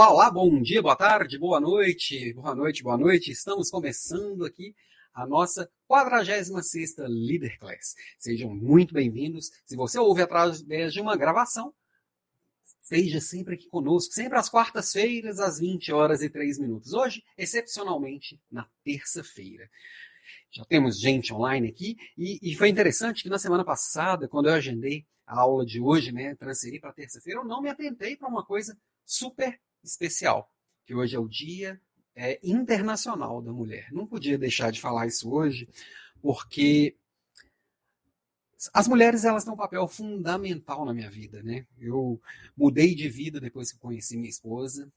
Olá, olá, bom dia, boa tarde, boa noite, boa noite, boa noite. Estamos começando aqui a nossa 46 Leader Class. Sejam muito bem-vindos. Se você ouve através de uma gravação, esteja sempre aqui conosco, sempre às quartas-feiras, às 20 horas e 3 minutos. Hoje, excepcionalmente, na terça-feira. Já temos gente online aqui e, e, foi interessante que na semana passada, quando eu agendei a aula de hoje, né, transferi para terça-feira, eu não me atentei para uma coisa super especial, que hoje é o Dia é, Internacional da Mulher. Não podia deixar de falar isso hoje, porque as mulheres elas têm um papel fundamental na minha vida, né? Eu mudei de vida depois que conheci minha esposa.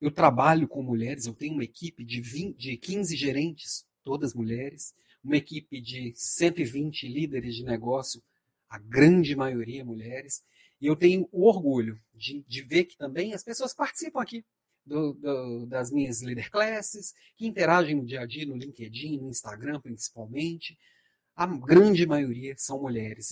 Eu trabalho com mulheres, eu tenho uma equipe de, 20, de 15 gerentes, todas mulheres, uma equipe de 120 líderes de negócio, a grande maioria mulheres. E eu tenho o orgulho de, de ver que também as pessoas participam aqui do, do, das minhas leader classes, que interagem no dia a dia, no LinkedIn, no Instagram principalmente. A grande maioria são mulheres.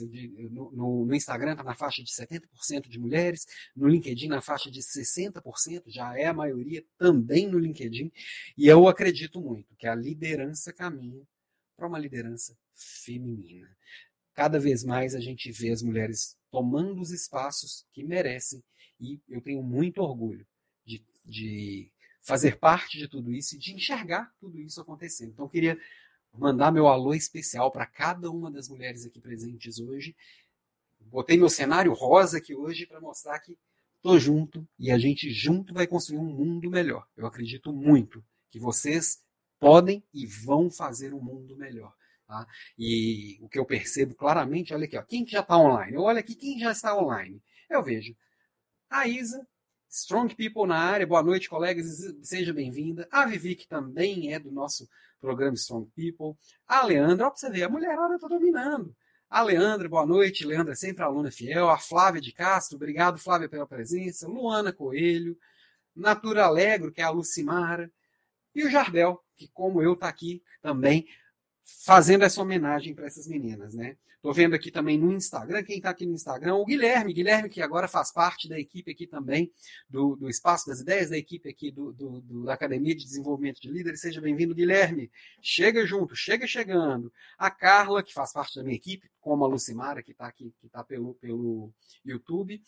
No, no, no Instagram está na faixa de 70% de mulheres, no LinkedIn na faixa de 60%, já é a maioria também no LinkedIn. E eu acredito muito que a liderança caminha para uma liderança feminina. Cada vez mais a gente vê as mulheres tomando os espaços que merecem. E eu tenho muito orgulho de, de fazer parte de tudo isso e de enxergar tudo isso acontecendo. Então, eu queria mandar meu alô especial para cada uma das mulheres aqui presentes hoje. Botei meu cenário rosa aqui hoje para mostrar que estou junto e a gente junto vai construir um mundo melhor. Eu acredito muito que vocês podem e vão fazer um mundo melhor. Tá? E o que eu percebo claramente, olha aqui, ó, quem que já está online? Eu olho aqui quem já está online. Eu vejo a Isa, Strong People na área, boa noite, colegas, seja bem-vinda. A Vivi, que também é do nosso programa Strong People. A Leandra, ó, pra você ver, a mulherada está dominando. A Leandra, boa noite. Leandra sempre aluna fiel. A Flávia de Castro, obrigado, Flávia, pela presença. Luana Coelho. Natura Alegro, que é a Lucimara. E o Jardel, que, como eu, está aqui também fazendo essa homenagem para essas meninas, né? Tô vendo aqui também no Instagram, quem está aqui no Instagram, o Guilherme, Guilherme que agora faz parte da equipe aqui também, do, do Espaço das Ideias, da equipe aqui do, do, do da Academia de Desenvolvimento de Líderes. Seja bem-vindo, Guilherme. Chega junto, chega chegando. A Carla, que faz parte da minha equipe, como a Lucimara, que está aqui, que está pelo, pelo YouTube.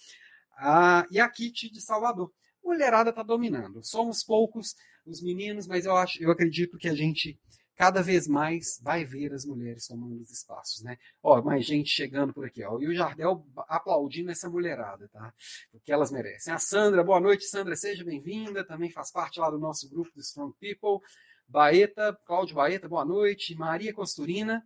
A, e a Kit de Salvador. Mulherada está dominando. Somos poucos os meninos, mas eu, acho, eu acredito que a gente cada vez mais vai ver as mulheres tomando os espaços, né? Ó, mais gente chegando por aqui, ó. E o Jardel aplaudindo essa mulherada, tá? O que elas merecem. A Sandra, boa noite, Sandra, seja bem-vinda. Também faz parte lá do nosso grupo do Strong People. Baeta, Cláudio Baeta, boa noite. Maria Costurina.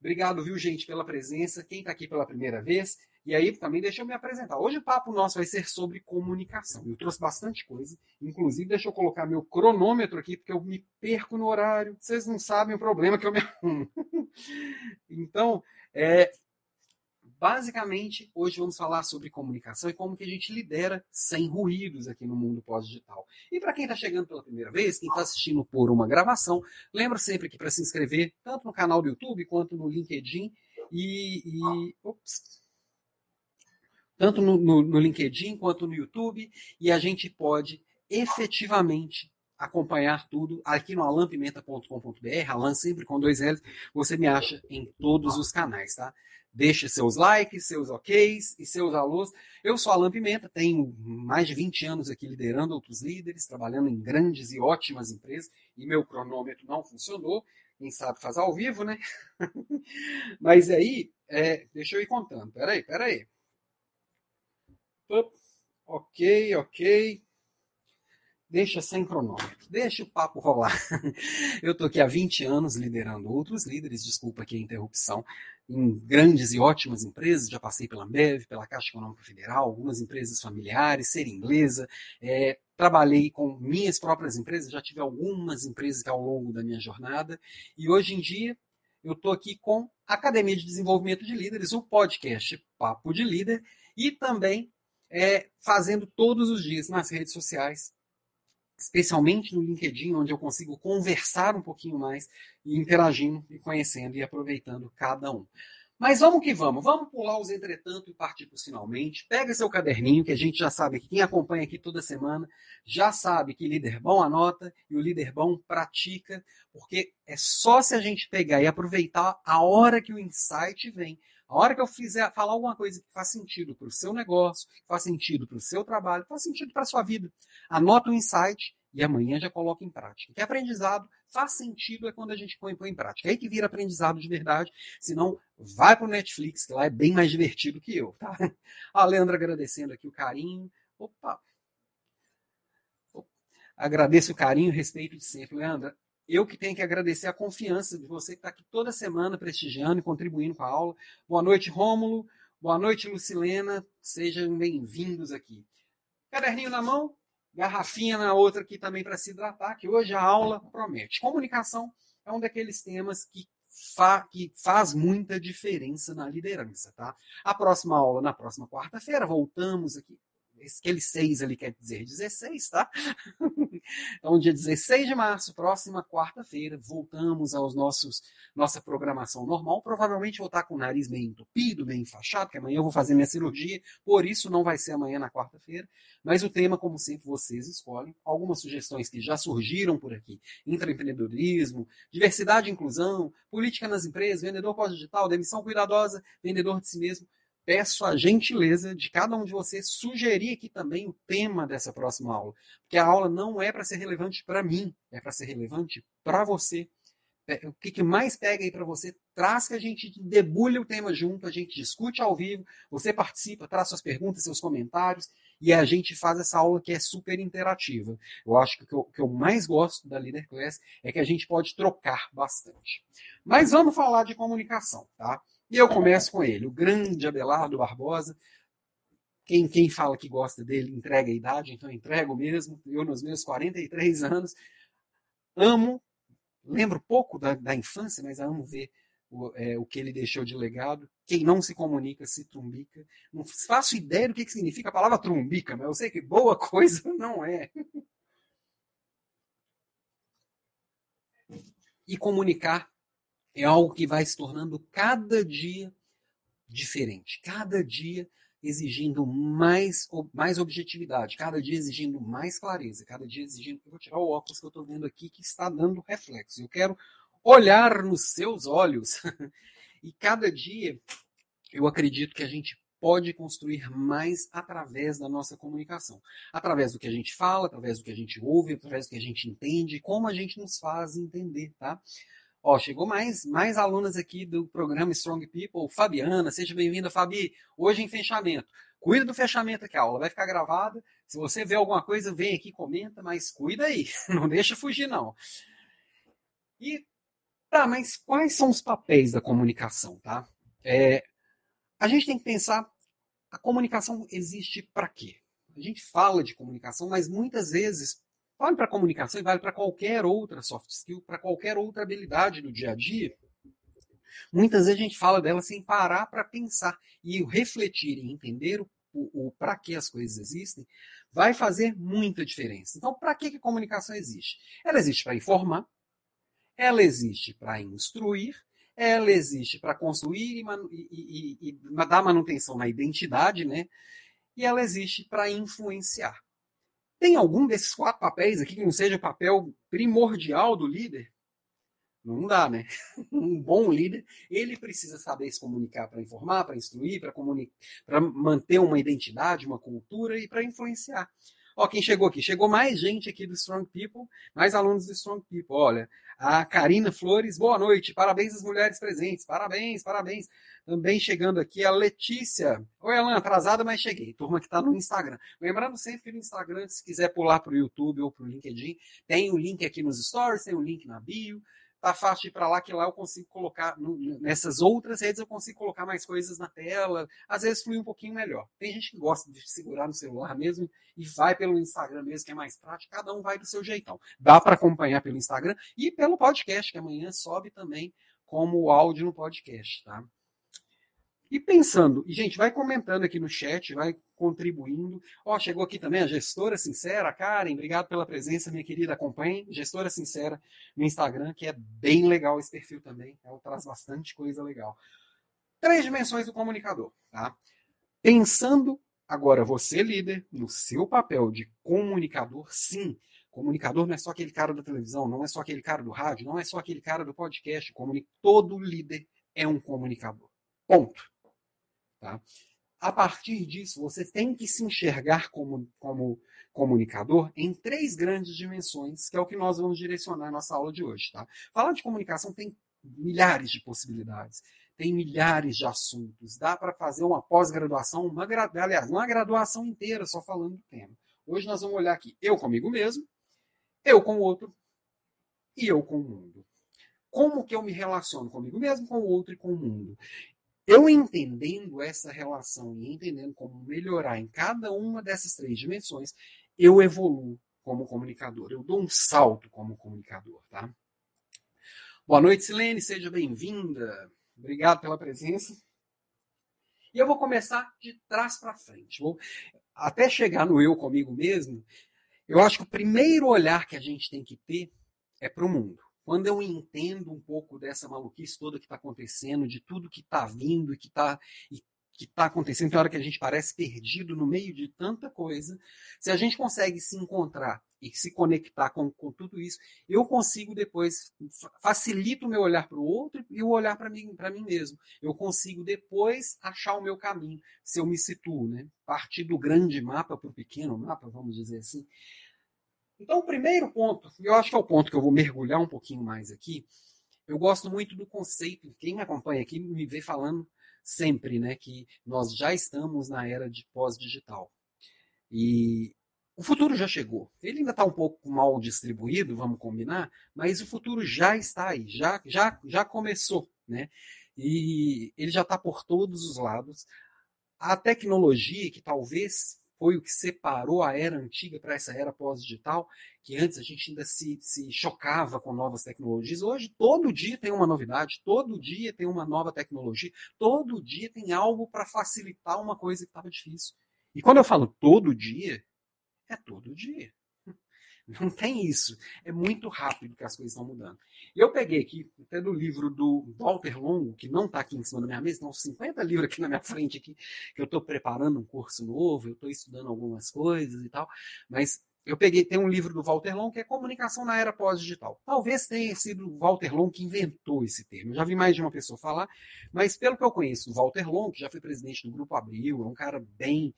Obrigado, viu, gente, pela presença. Quem está aqui pela primeira vez, e aí também deixa eu me apresentar. Hoje o papo nosso vai ser sobre comunicação. Eu trouxe bastante coisa. Inclusive, deixa eu colocar meu cronômetro aqui, porque eu me perco no horário. Vocês não sabem o problema que eu me arrumo. então, é, basicamente, hoje vamos falar sobre comunicação e como que a gente lidera sem ruídos aqui no mundo pós-digital. E para quem está chegando pela primeira vez, quem está assistindo por uma gravação, lembra sempre que para se inscrever, tanto no canal do YouTube quanto no LinkedIn, e, e ops, tanto no, no, no LinkedIn quanto no YouTube, e a gente pode efetivamente acompanhar tudo aqui no alampimenta.com.br, Alan sempre com dois L's, você me acha em todos os canais, tá? Deixe seus likes, seus oks e seus alôs. Eu sou Alan Pimenta, tenho mais de 20 anos aqui liderando outros líderes, trabalhando em grandes e ótimas empresas, e meu cronômetro não funcionou. Quem sabe faz ao vivo, né? Mas aí, é, deixa eu ir contando. Peraí, peraí. Ok, ok. Deixa sem cronômetro, deixa o papo rolar. Eu estou aqui há 20 anos liderando outros líderes, desculpa aqui a interrupção, em grandes e ótimas empresas. Já passei pela Ambev, pela Caixa Econômica Federal, algumas empresas familiares, ser inglesa. É, trabalhei com minhas próprias empresas, já tive algumas empresas ao longo da minha jornada. E hoje em dia eu estou aqui com a Academia de Desenvolvimento de Líderes, o podcast Papo de Líder, e também é, fazendo todos os dias nas redes sociais, especialmente no LinkedIn, onde eu consigo conversar um pouquinho mais e interagindo e conhecendo e aproveitando cada um. Mas vamos que vamos, vamos pular os entretanto e partir para finalmente. Pega seu caderninho, que a gente já sabe que quem acompanha aqui toda semana já sabe que líder bom anota e o líder bom pratica, porque é só se a gente pegar e aproveitar a hora que o insight vem, a hora que eu fizer falar alguma coisa que faz sentido para o seu negócio, que faz sentido para o seu trabalho, que faz sentido para a sua vida. Anota o insight e amanhã já coloca em prática. Que aprendizado faz sentido é quando a gente põe, põe em prática. É aí que vira aprendizado de verdade. Senão, vai para o Netflix, que lá é bem mais divertido que eu. Tá? A Leandra agradecendo aqui o carinho. Opa! Agradeço o carinho e respeito de sempre. Leandra, eu que tenho que agradecer a confiança de você que está aqui toda semana prestigiando e contribuindo com a aula. Boa noite, Rômulo. Boa noite, Lucilena. Sejam bem-vindos aqui. Caderninho na mão, garrafinha na outra aqui também para se hidratar, que hoje a aula promete. Comunicação é um daqueles temas que, fa que faz muita diferença na liderança, tá? A próxima aula, na próxima quarta-feira, voltamos aqui aquele 6 ali quer dizer 16, tá? então, dia 16 de março, próxima quarta-feira, voltamos aos nossos nossa programação normal. Provavelmente vou estar com o nariz meio entupido, meio enfaixado, porque amanhã eu vou fazer minha cirurgia, por isso não vai ser amanhã na quarta-feira. Mas o tema, como sempre, vocês escolhem. Algumas sugestões que já surgiram por aqui: intraempreendedorismo, diversidade e inclusão, política nas empresas, vendedor pós-digital, demissão cuidadosa, vendedor de si mesmo peço a gentileza de cada um de vocês sugerir aqui também o tema dessa próxima aula. Porque a aula não é para ser relevante para mim, é para ser relevante para você. É, o que, que mais pega aí para você? Traz que a gente debulha o tema junto, a gente discute ao vivo, você participa, traz suas perguntas, seus comentários, e a gente faz essa aula que é super interativa. Eu acho que o que eu, que eu mais gosto da Leader Class é que a gente pode trocar bastante. Mas vamos falar de comunicação, tá? E eu começo com ele, o grande Abelardo Barbosa. Quem, quem fala que gosta dele entrega a idade, então entrego mesmo. Eu, nos meus 43 anos, amo, lembro pouco da, da infância, mas amo ver o, é, o que ele deixou de legado. Quem não se comunica se trumbica. Não faço ideia do que, que significa a palavra trumbica, mas eu sei que boa coisa não é. E comunicar é algo que vai se tornando cada dia diferente, cada dia exigindo mais, mais objetividade, cada dia exigindo mais clareza, cada dia exigindo. Eu vou tirar o óculos que eu estou vendo aqui que está dando reflexo. Eu quero olhar nos seus olhos. e cada dia eu acredito que a gente pode construir mais através da nossa comunicação. Através do que a gente fala, através do que a gente ouve, através do que a gente entende, como a gente nos faz entender, tá? Ó, chegou mais, mais alunas aqui do programa Strong People. Fabiana, seja bem-vinda, Fabi. Hoje em fechamento. Cuida do fechamento aqui, a aula vai ficar gravada. Se você vê alguma coisa, vem aqui, comenta, mas cuida aí. Não deixa fugir, não. E, tá, mas quais são os papéis da comunicação, tá? É, a gente tem que pensar, a comunicação existe para quê? A gente fala de comunicação, mas muitas vezes Vale para comunicação e vale para qualquer outra soft skill, para qualquer outra habilidade do dia a dia. Muitas vezes a gente fala dela sem parar para pensar e refletir e entender o, o, o para que as coisas existem, vai fazer muita diferença. Então, para que, que a comunicação existe? Ela existe para informar, ela existe para instruir, ela existe para construir e, e, e, e, dar manutenção na identidade, né? E ela existe para influenciar. Tem algum desses quatro papéis aqui que não seja o papel primordial do líder? Não dá, né? Um bom líder, ele precisa saber se comunicar para informar, para instruir, para manter uma identidade, uma cultura e para influenciar. Ó, quem chegou aqui? Chegou mais gente aqui do Strong People, mais alunos do Strong People. Olha, a Karina Flores, boa noite. Parabéns às mulheres presentes. Parabéns, parabéns. Também chegando aqui a Letícia. Oi, Alan, atrasada, mas cheguei. Turma que está no Instagram. Lembrando sempre que no Instagram, se quiser pular para o YouTube ou para o LinkedIn, tem o link aqui nos stories, tem o link na bio tá fácil de ir para lá, que lá eu consigo colocar, nessas outras redes eu consigo colocar mais coisas na tela, às vezes flui um pouquinho melhor. Tem gente que gosta de segurar no celular mesmo e vai pelo Instagram mesmo, que é mais prático, cada um vai do seu jeitão. Dá para acompanhar pelo Instagram e pelo podcast, que amanhã sobe também como áudio no podcast, tá? E pensando, e gente, vai comentando aqui no chat, vai contribuindo. Ó, oh, chegou aqui também a gestora sincera, Karen, obrigado pela presença, minha querida, acompanhe. Gestora sincera no Instagram, que é bem legal esse perfil também. Ela traz bastante coisa legal. Três dimensões do comunicador. Tá? Pensando agora você, líder, no seu papel de comunicador, sim. Comunicador não é só aquele cara da televisão, não é só aquele cara do rádio, não é só aquele cara do podcast. Todo líder é um comunicador. Ponto. Tá? A partir disso, você tem que se enxergar como, como comunicador em três grandes dimensões, que é o que nós vamos direcionar na nossa aula de hoje. Tá? Falar de comunicação tem milhares de possibilidades, tem milhares de assuntos. Dá para fazer uma pós-graduação, uma, aliás, uma graduação inteira só falando do tema. Hoje nós vamos olhar aqui eu comigo mesmo, eu com o outro e eu com o mundo. Como que eu me relaciono comigo mesmo, com o outro e com o mundo? Eu entendendo essa relação e entendendo como melhorar em cada uma dessas três dimensões, eu evoluo como comunicador, eu dou um salto como comunicador, tá? Boa noite, Silene, seja bem-vinda. Obrigado pela presença. E eu vou começar de trás para frente. Vou até chegar no eu comigo mesmo. Eu acho que o primeiro olhar que a gente tem que ter é para o mundo. Quando eu entendo um pouco dessa maluquice toda que está acontecendo, de tudo que está vindo e que está que está acontecendo, tem hora que a gente parece perdido no meio de tanta coisa. Se a gente consegue se encontrar e se conectar com, com tudo isso, eu consigo depois, facilito o meu olhar para o outro e o olhar para mim, mim mesmo. Eu consigo depois achar o meu caminho, se eu me situo, né? Partir do grande mapa para o pequeno mapa, vamos dizer assim. Então, o primeiro ponto, eu acho que é o ponto que eu vou mergulhar um pouquinho mais aqui, eu gosto muito do conceito, quem me acompanha aqui me vê falando sempre, né, que nós já estamos na era de pós-digital. E o futuro já chegou. Ele ainda está um pouco mal distribuído, vamos combinar, mas o futuro já está aí, já, já, já começou, né? E ele já está por todos os lados. A tecnologia, que talvez foi o que separou a era antiga para essa era pós-digital, que antes a gente ainda se, se chocava com novas tecnologias. Hoje, todo dia tem uma novidade, todo dia tem uma nova tecnologia, todo dia tem algo para facilitar uma coisa que estava difícil. E quando eu falo todo dia, é todo dia. Não tem isso. É muito rápido que as coisas estão mudando. Eu peguei aqui, até do livro do Walter Longo, que não está aqui em cima da minha mesa, estão 50 livros aqui na minha frente, aqui, que eu estou preparando um curso novo, eu estou estudando algumas coisas e tal. Mas eu peguei, tem um livro do Walter Long que é Comunicação na Era Pós-Digital. Talvez tenha sido o Walter Long que inventou esse termo. Eu já vi mais de uma pessoa falar, mas pelo que eu conheço do Walter Long, que já foi presidente do Grupo Abril, é um cara bem,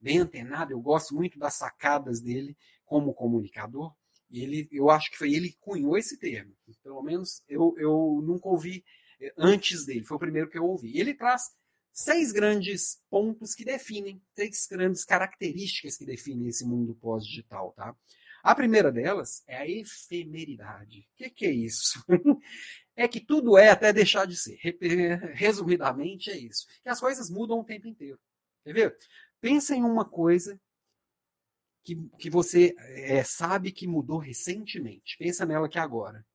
bem antenado, eu gosto muito das sacadas dele como comunicador. Ele, eu acho que foi ele que cunhou esse termo. Pelo menos eu, eu nunca ouvi eh, antes dele, foi o primeiro que eu ouvi. Ele traz seis grandes pontos que definem, seis grandes características que definem esse mundo pós-digital. Tá? A primeira delas é a efemeridade. O que, que é isso? é que tudo é até deixar de ser. Resumidamente, é isso. Que as coisas mudam o tempo inteiro. Quer ver? Pensa em uma coisa que, que você é, sabe que mudou recentemente. Pensa nela aqui agora.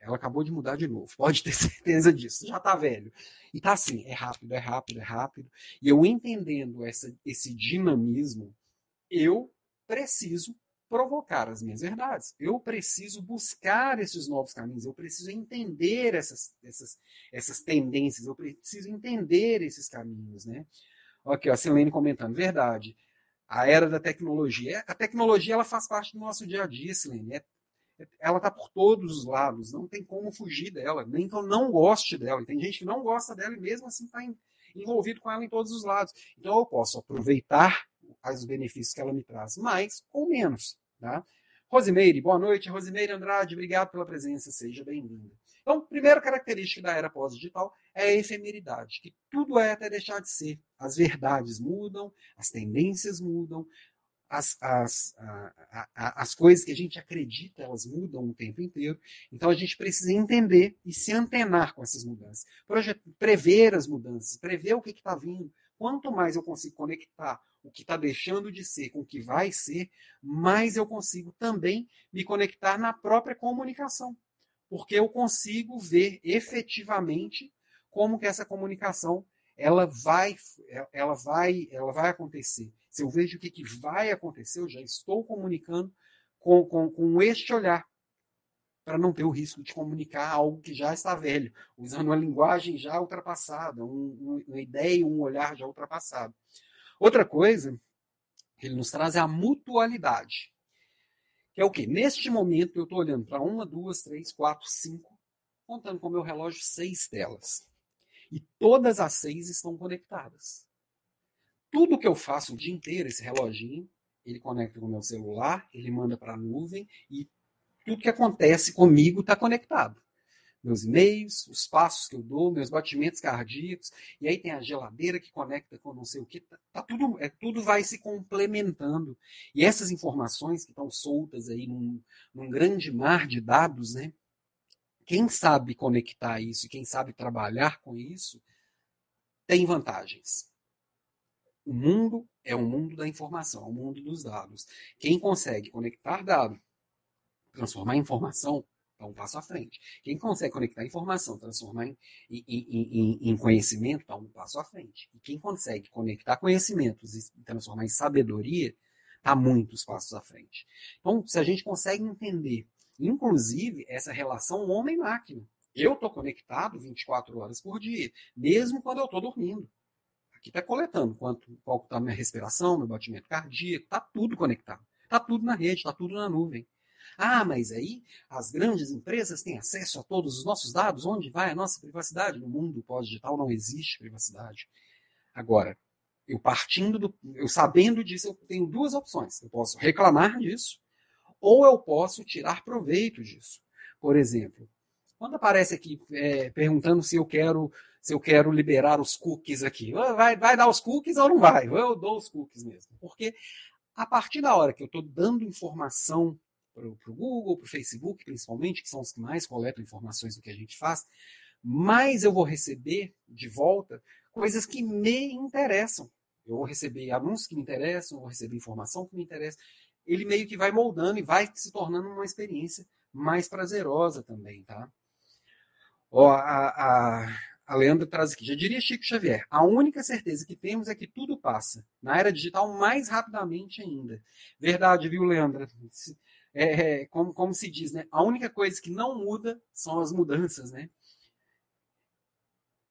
Ela acabou de mudar de novo. Pode ter certeza disso. Já está velho. E tá assim, é rápido, é rápido, é rápido. E eu entendendo essa, esse dinamismo, eu preciso provocar as minhas verdades. Eu preciso buscar esses novos caminhos. Eu preciso entender essas, essas, essas tendências. Eu preciso entender esses caminhos, né? Aqui, ó, a Silene comentando, verdade. A era da tecnologia. A tecnologia ela faz parte do nosso dia a dia, Silene. É, é, ela está por todos os lados, não tem como fugir dela, nem que eu não goste dela. Tem gente que não gosta dela e mesmo assim está envolvido com ela em todos os lados. Então eu posso aproveitar os benefícios que ela me traz, mais ou menos. Tá? Rosimeire, boa noite. Rosimeire Andrade, obrigado pela presença, seja bem-vinda. Então, primeira característica da era pós-digital é a efemeridade, que tudo é até deixar de ser. As verdades mudam, as tendências mudam, as, as, a, a, as coisas que a gente acredita, elas mudam o tempo inteiro. Então a gente precisa entender e se antenar com essas mudanças. prever as mudanças, prever o que está vindo. Quanto mais eu consigo conectar o que está deixando de ser com o que vai ser, mais eu consigo também me conectar na própria comunicação porque eu consigo ver efetivamente como que essa comunicação ela vai, ela vai, ela vai acontecer. Se eu vejo o que, que vai acontecer, eu já estou comunicando com, com, com este olhar. para não ter o risco de comunicar algo que já está velho, usando uma linguagem já ultrapassada, um, uma ideia, um olhar já ultrapassado. Outra coisa que ele nos traz é a mutualidade. Que é o quê? Neste momento eu estou olhando para uma, duas, três, quatro, cinco, contando com o meu relógio, seis telas. E todas as seis estão conectadas. Tudo que eu faço o dia inteiro, esse reloginho, ele conecta com o meu celular, ele manda para a nuvem e tudo que acontece comigo está conectado. Meus e-mails, os passos que eu dou, meus batimentos cardíacos, e aí tem a geladeira que conecta com não sei o que, tá, tá tudo, é, tudo vai se complementando. E essas informações que estão soltas aí num, num grande mar de dados, né? Quem sabe conectar isso, quem sabe trabalhar com isso, tem vantagens. O mundo é o mundo da informação, é o mundo dos dados. Quem consegue conectar dado transformar informação, é um passo à frente. Quem consegue conectar informação, transformar em, em, em, em conhecimento, está um passo à frente. E quem consegue conectar conhecimentos e transformar em sabedoria, está muitos passos à frente. Então, se a gente consegue entender, inclusive, essa relação homem-máquina, eu estou conectado 24 horas por dia, mesmo quando eu estou dormindo. Aqui está coletando quanto, qual está a minha respiração, meu batimento cardíaco, está tudo conectado. Está tudo na rede, está tudo na nuvem. Ah, mas aí as grandes empresas têm acesso a todos os nossos dados, onde vai a nossa privacidade? No mundo pós-digital não existe privacidade. Agora, eu partindo do. Eu sabendo disso, eu tenho duas opções. Eu posso reclamar disso, ou eu posso tirar proveito disso. Por exemplo, quando aparece aqui é, perguntando se eu quero se eu quero liberar os cookies aqui, vai, vai dar os cookies ou não vai? Eu dou os cookies mesmo. Porque a partir da hora que eu estou dando informação para o Google, para o Facebook, principalmente, que são os que mais coletam informações do que a gente faz, mais eu vou receber de volta coisas que me interessam. Eu vou receber anúncios que me interessam, eu vou receber informação que me interessa. Ele meio que vai moldando e vai se tornando uma experiência mais prazerosa também, tá? Ó, a, a, a Leandra traz aqui, já diria Chico Xavier, a única certeza que temos é que tudo passa, na era digital mais rapidamente ainda. Verdade, viu, Leandra? É, é, como, como se diz, né? A única coisa que não muda são as mudanças, né?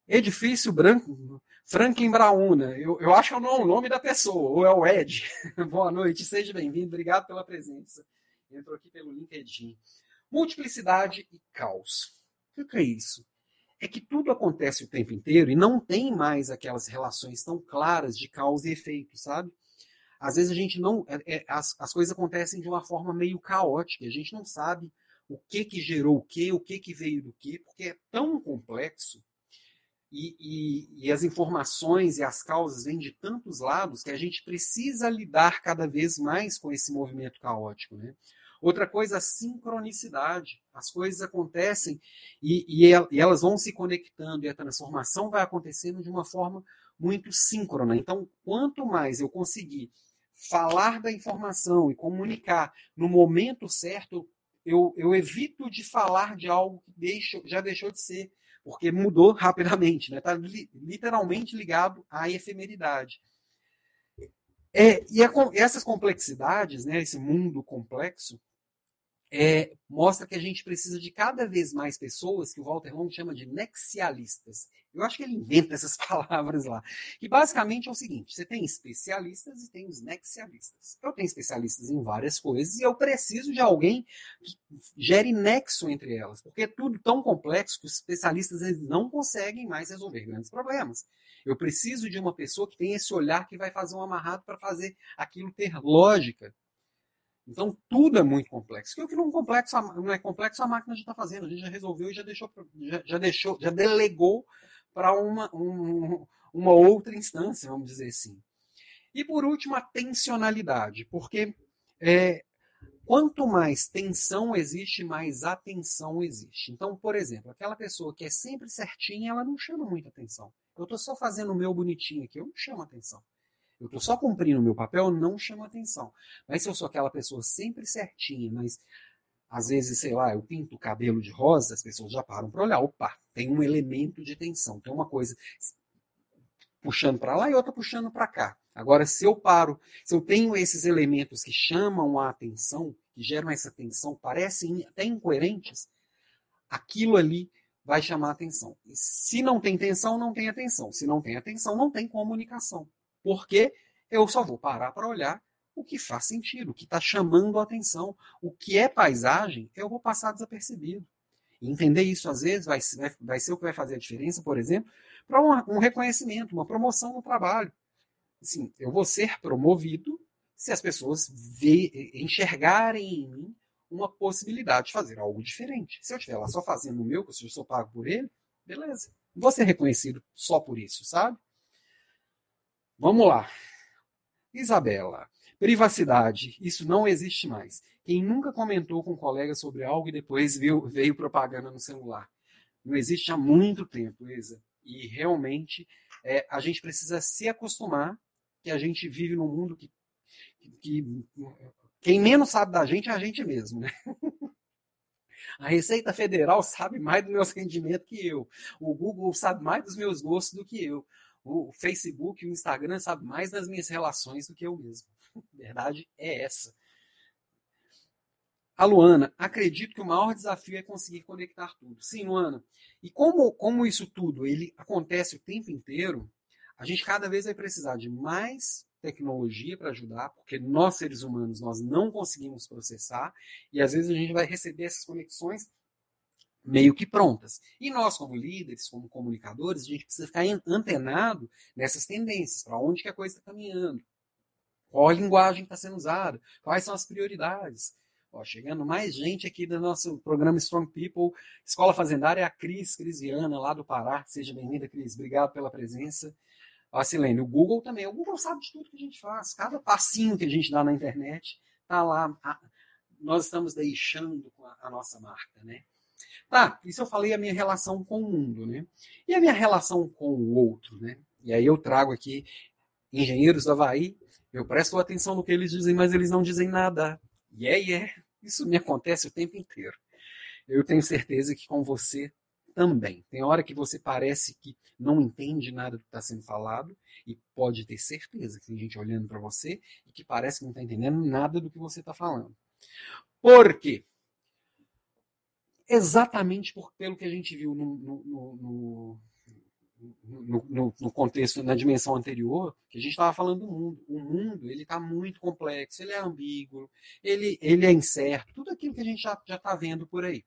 Edifício Branco, Franklin Brauna. Eu, eu acho que é o nome da pessoa, ou é o Ed. Boa noite, seja bem-vindo, obrigado pela presença. Entrou aqui pelo LinkedIn. Multiplicidade e caos. O que é isso? É que tudo acontece o tempo inteiro e não tem mais aquelas relações tão claras de causa e efeito, sabe? Às vezes a gente não. É, é, as, as coisas acontecem de uma forma meio caótica, a gente não sabe o que que gerou o que, o que que veio do que, porque é tão complexo e, e, e, as informações e as causas vêm de tantos lados que a gente precisa lidar cada vez mais com esse movimento caótico. Né? Outra coisa, a sincronicidade. As coisas acontecem e, e, elas vão se conectando e a transformação vai acontecendo de uma forma muito síncrona. Então, quanto mais eu conseguir falar da informação e comunicar no momento certo, eu, eu evito de falar de algo que deixo, já deixou de ser, porque mudou rapidamente, está né? li, literalmente ligado à efemeridade. É, e a, essas complexidades, né, esse mundo complexo, é, mostra que a gente precisa de cada vez mais pessoas que o Walter Long chama de nexialistas. Eu acho que ele inventa essas palavras lá. E basicamente é o seguinte: você tem especialistas e tem os nexialistas. Eu tenho especialistas em várias coisas e eu preciso de alguém que gere nexo entre elas, porque é tudo tão complexo que os especialistas eles não conseguem mais resolver grandes problemas. Eu preciso de uma pessoa que tem esse olhar que vai fazer um amarrado para fazer aquilo ter lógica. Então tudo é muito complexo. O que não, complexo, não é complexo a máquina já está fazendo. A gente já resolveu e já deixou, já, já deixou, já delegou para uma, um, uma outra instância, vamos dizer assim. E por último, a tensionalidade, porque é, quanto mais tensão existe, mais atenção existe. Então, por exemplo, aquela pessoa que é sempre certinha, ela não chama muita atenção. Eu estou só fazendo o meu bonitinho aqui, eu não chamo atenção. Eu estou só cumprindo o meu papel, não chama atenção. Mas se eu sou aquela pessoa sempre certinha, mas às vezes, sei lá, eu pinto o cabelo de rosa, as pessoas já param para olhar. Opa, tem um elemento de tensão, tem uma coisa puxando para lá e outra puxando para cá. Agora, se eu paro, se eu tenho esses elementos que chamam a atenção, que geram essa tensão, parecem até incoerentes, aquilo ali vai chamar atenção. E se não tem tensão, não tem atenção. Se não tem atenção, não tem comunicação. Porque eu só vou parar para olhar o que faz sentido, o que está chamando a atenção. O que é paisagem, eu vou passar desapercebido. E entender isso, às vezes, vai, vai, ser o que vai fazer a diferença, por exemplo, para um, um reconhecimento, uma promoção no trabalho. Assim, eu vou ser promovido se as pessoas vê, enxergarem em mim uma possibilidade de fazer algo diferente. Se eu estiver lá só fazendo o meu, que eu sou pago por ele, beleza. Não vou ser reconhecido só por isso, sabe? Vamos lá. Isabela, privacidade, isso não existe mais. Quem nunca comentou com um colega sobre algo e depois viu, veio propaganda no celular? Não existe há muito tempo, Isa. E realmente é, a gente precisa se acostumar que a gente vive num mundo que, que quem menos sabe da gente é a gente mesmo, né? A Receita Federal sabe mais do meu rendimento que eu. O Google sabe mais dos meus gostos do que eu. O Facebook e o Instagram sabem mais das minhas relações do que eu mesmo. A verdade é essa. A Luana, acredito que o maior desafio é conseguir conectar tudo. Sim, Luana. E como, como isso tudo ele acontece o tempo inteiro, a gente cada vez vai precisar de mais tecnologia para ajudar, porque nós seres humanos nós não conseguimos processar e às vezes a gente vai receber essas conexões meio que prontas. E nós como líderes, como comunicadores, a gente precisa ficar antenado nessas tendências, para onde que a coisa está caminhando, qual a linguagem está sendo usada, quais são as prioridades. Ó, chegando mais gente aqui do nosso programa Strong People, Escola Fazendária, a Cris, Cris Viana, lá do Pará. Seja bem-vinda, Cris. Obrigado pela presença. Ó, Silene, o Google também. O Google sabe de tudo que a gente faz. Cada passinho que a gente dá na internet está lá. Nós estamos deixando a nossa marca, né? Tá, isso eu falei a minha relação com o mundo, né? E a minha relação com o outro, né? E aí eu trago aqui engenheiros do Havaí, eu presto atenção no que eles dizem, mas eles não dizem nada. E yeah, é, yeah. isso me acontece o tempo inteiro. Eu tenho certeza que com você também. Tem hora que você parece que não entende nada do que está sendo falado e pode ter certeza que tem gente olhando para você e que parece que não está entendendo nada do que você está falando. Por quê? Exatamente por, pelo que a gente viu no, no, no, no, contexto, na dimensão anterior, que a gente estava falando do mundo. O mundo ele está muito complexo, ele é ambíguo, ele, ele é incerto, tudo aquilo que a gente já está vendo por aí.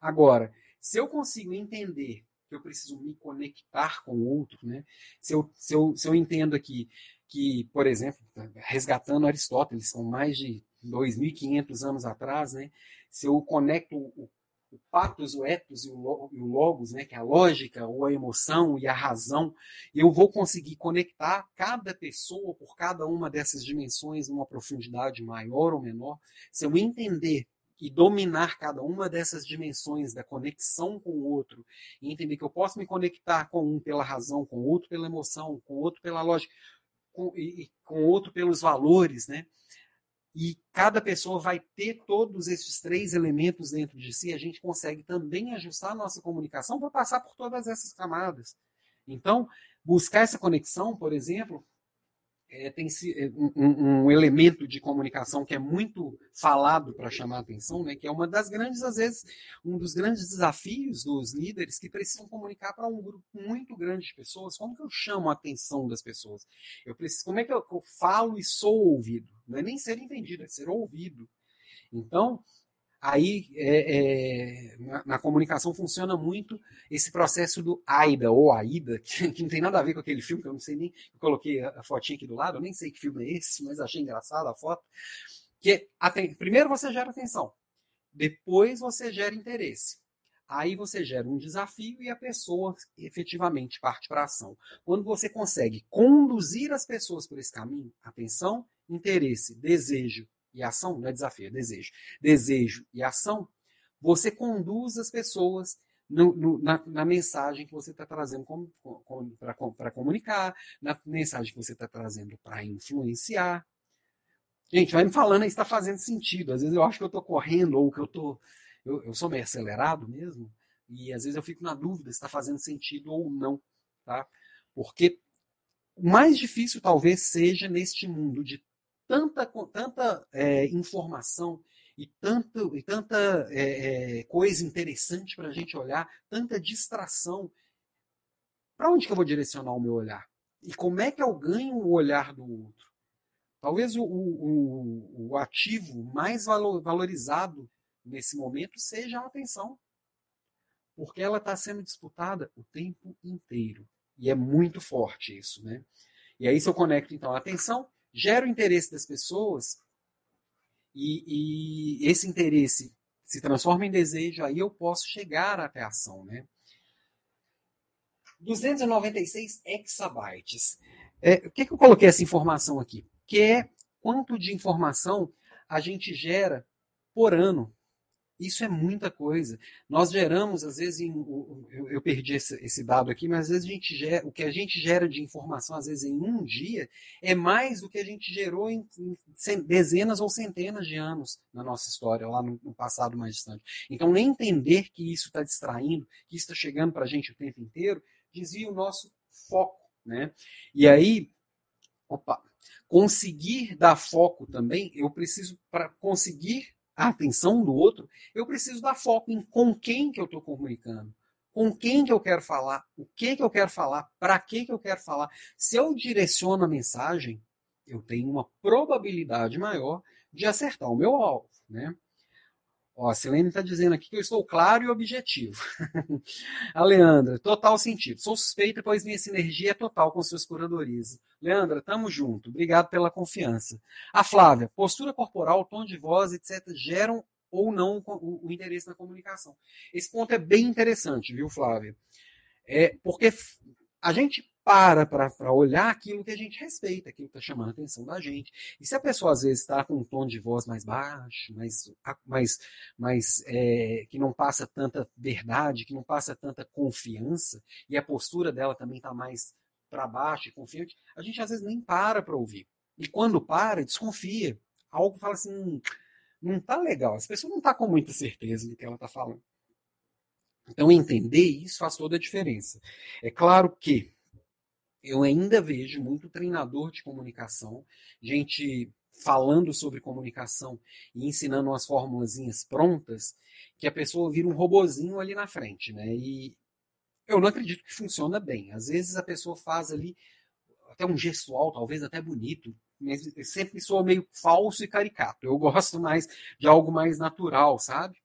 Agora, se eu consigo entender que eu preciso me conectar com o outro, né? se, eu, se, eu, se eu entendo aqui que, por exemplo, resgatando Aristóteles, são mais de 2.500 anos atrás, né? se eu conecto o, o patos, o ethos e o, logos, né? que é a lógica, ou a emoção e a razão, eu vou conseguir conectar cada pessoa por cada uma dessas dimensões numa profundidade maior ou menor. Se eu entender e dominar cada uma dessas dimensões da conexão com o outro e entender que eu posso me conectar com um pela razão, com outro pela emoção, com outro pela lógica, com, e, com outro pelos valores, né? E cada pessoa vai ter todos esses três elementos dentro de si, a gente consegue também ajustar a nossa comunicação para passar por todas essas camadas. Então, buscar essa conexão, por exemplo, é, tem é, um, um, elemento de comunicação que é muito falado para chamar a atenção, né, que é uma das grandes, às vezes, um dos grandes desafios dos líderes que precisam comunicar para um grupo muito grande de pessoas. Como que eu chamo a atenção das pessoas? Eu preciso, como é que eu, eu falo e sou ouvido? Não é nem ser entendido, é ser ouvido. Então, Aí, é, é, na, na, comunicação funciona muito esse processo do AIDA, ou AIDA, que, que, não tem nada a ver com aquele filme, que eu não sei nem, eu coloquei a, a fotinha aqui do lado, eu nem sei que filme é esse, mas achei engraçada a foto, que é, primeiro você gera atenção, depois você gera interesse. Aí você gera um desafio e a pessoa efetivamente parte para a ação. Quando você consegue conduzir as pessoas por esse caminho, atenção, interesse, desejo e ação, não é desafio, é desejo. Desejo e ação, você conduz as pessoas no, no, na, na, mensagem que você está trazendo para comunicar, na mensagem que você está trazendo para influenciar. Gente, vai me falando aí está fazendo sentido. Às vezes eu acho que eu estou correndo ou que eu estou. Eu, eu sou meio acelerado mesmo, e às vezes eu fico na dúvida se está fazendo sentido ou não. Tá? Porque o mais difícil talvez seja neste mundo de tanta, tanta é, informação e, tanto, e tanta é, é, coisa interessante para a gente olhar, tanta distração. Para onde que eu vou direcionar o meu olhar? E como é que eu ganho o olhar do outro? Talvez o, o, o ativo mais valorizado nesse momento seja a atenção. Porque ela está sendo disputada o tempo inteiro. E é muito forte isso, né? E aí, se eu conecto, então, a atenção, gera o interesse das pessoas, e, e, esse interesse se transforma em desejo, aí eu posso chegar até a ação, né? 296 exabytes. É, o que, que eu coloquei essa informação aqui? Que é quanto de informação a gente gera por ano isso é muita coisa. Nós geramos, às vezes, em, eu, eu, perdi esse, esse, dado aqui, mas às vezes a gente gera, o que a gente gera de informação, às vezes, em um dia, é mais do que a gente gerou em, em dezenas ou centenas de anos na nossa história, lá no, no passado mais distante. Então, nem entender que isso está distraindo, que isso está chegando para a gente o tempo inteiro, desvia o nosso foco. Né? E aí, opa, conseguir dar foco também, eu preciso, para conseguir a atenção do outro, eu preciso dar foco em com quem que eu estou comunicando, com quem que eu quero falar, o que que eu quero falar, para que que eu quero falar. Se eu direciono a mensagem, eu tenho uma probabilidade maior de acertar o meu alvo, né? Ó, a Silene está dizendo aqui que eu estou claro e objetivo. a Leandra, total sentido. Sou suspeita, pois minha sinergia é total com suas curadorias. Leandra, tamo junto. Obrigado pela confiança. A Flávia, postura corporal, tom de voz, etc., geram ou não o, o interesse na comunicação. Esse ponto é bem interessante, viu, Flávia? É porque a gente para para olhar aquilo que a gente respeita, aquilo que está chamando a atenção da gente. E se a pessoa às vezes está com um tom de voz mais baixo, mais, mais, mais é, que não passa tanta verdade, que não passa tanta confiança, e a postura dela também está mais para baixo e confiante, a gente às vezes nem para para ouvir. E quando para, desconfia. Algo fala assim, hum, não está legal. As pessoas não estão tá com muita certeza do que ela está falando. Então, entender isso faz toda a diferença. É claro que eu ainda vejo muito treinador de comunicação, gente falando sobre comunicação e ensinando umas formulazinhas prontas, que a pessoa vira um robozinho ali na frente, né? E eu não acredito que funciona bem. Às vezes a pessoa faz ali até um gestual, talvez até bonito, mas sempre soa meio falso e caricato. Eu gosto mais de algo mais natural, sabe?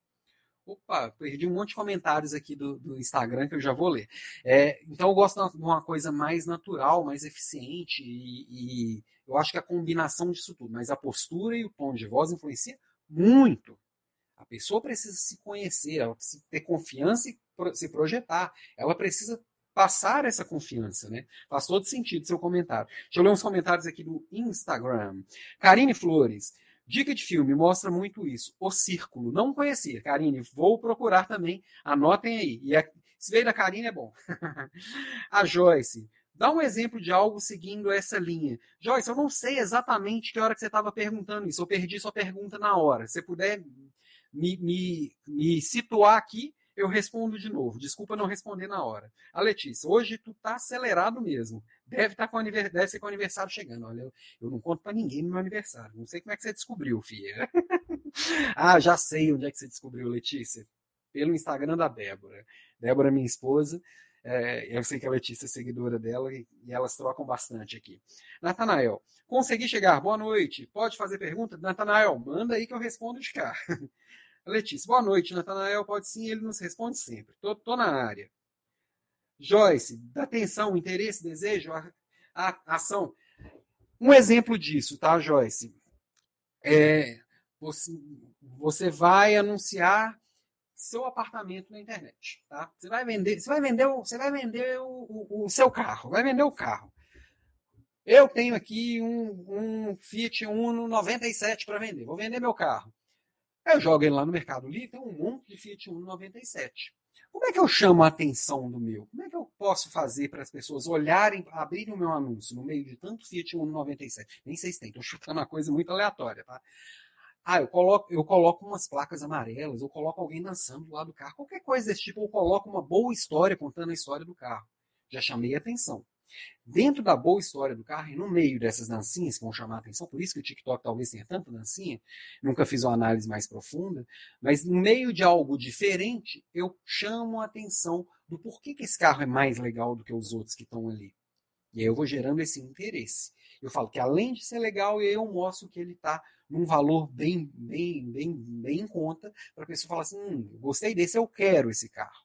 Opa, perdi um monte de comentários aqui do, do Instagram que eu já vou ler. É, então eu gosto de uma coisa mais natural, mais eficiente e, e, eu acho que a combinação disso tudo, mas a postura e o tom de voz influencia muito. A pessoa precisa se conhecer, ela precisa ter confiança e se projetar. Ela precisa passar essa confiança, né? Faz todo sentido seu comentário. Deixa eu ler uns comentários aqui do Instagram. Karine Flores. Dica de filme mostra muito isso. O Círculo. Não conhecia. Karine, vou procurar também. Anotem aí. E a, se veio da Karine é bom. a Joyce. Dá um exemplo de algo seguindo essa linha. Joyce, eu não sei exatamente que hora que você estava perguntando isso. Eu perdi sua pergunta na hora. Se você puder me, me, me situar aqui, eu respondo de novo. Desculpa não responder na hora. A Letícia, hoje tu tá acelerado mesmo. Deve, tá com deve ser com aniversário chegando. Olha, eu, eu não conto para ninguém no meu aniversário. Não sei como é que você descobriu, filha. ah, já sei onde é que você descobriu, Letícia. Pelo Instagram da Débora. Débora, minha esposa. É, eu sei que a Letícia é seguidora dela e, e elas trocam bastante aqui. Natanael, consegui chegar. Boa noite. Pode fazer pergunta? Natanael, manda aí que eu respondo de cá. Letícia, boa noite, Natanael. Pode sim, ele nos responde sempre. Tô, tô na área. Joyce, da atenção, interesse, desejo, a, a, ação. Um exemplo disso, tá, Joyce? É, você, você vai anunciar seu apartamento na internet, tá? Você vai vender, você vai vender, você vai vender o, o, o seu carro, vai vender o carro. Eu tenho aqui um, um Fiat Uno 97 para vender. Vou vender meu carro. Eu jogo ele lá no Mercado Livre, tem um monte de Fiat Uno 97. Como é que eu chamo a atenção do meu? Como é que eu posso fazer para as pessoas olharem, abrirem o meu anúncio no meio de tanto Fiat Uno 97? Nem sei se tem, estou chutando uma coisa muito aleatória, tá? Ah, eu coloco, eu coloco umas placas amarelas, eu coloco alguém dançando lá do carro, qualquer coisa desse tipo, eu coloco uma boa história contando a história do carro. Já chamei a atenção. Dentro da boa história do carro e no meio dessas dancinhas que vão chamar a atenção, por isso que o TikTok talvez tenha tanta dancinha, nunca fiz uma análise mais profunda, mas no meio de algo diferente, eu chamo a atenção do porquê que esse carro é mais legal do que os outros que estão ali. E aí eu vou gerando esse interesse. Eu falo que além de ser legal, eu mostro que ele está num valor bem, bem, bem, bem em conta, para a pessoa falar assim, hum, gostei desse, eu quero esse carro.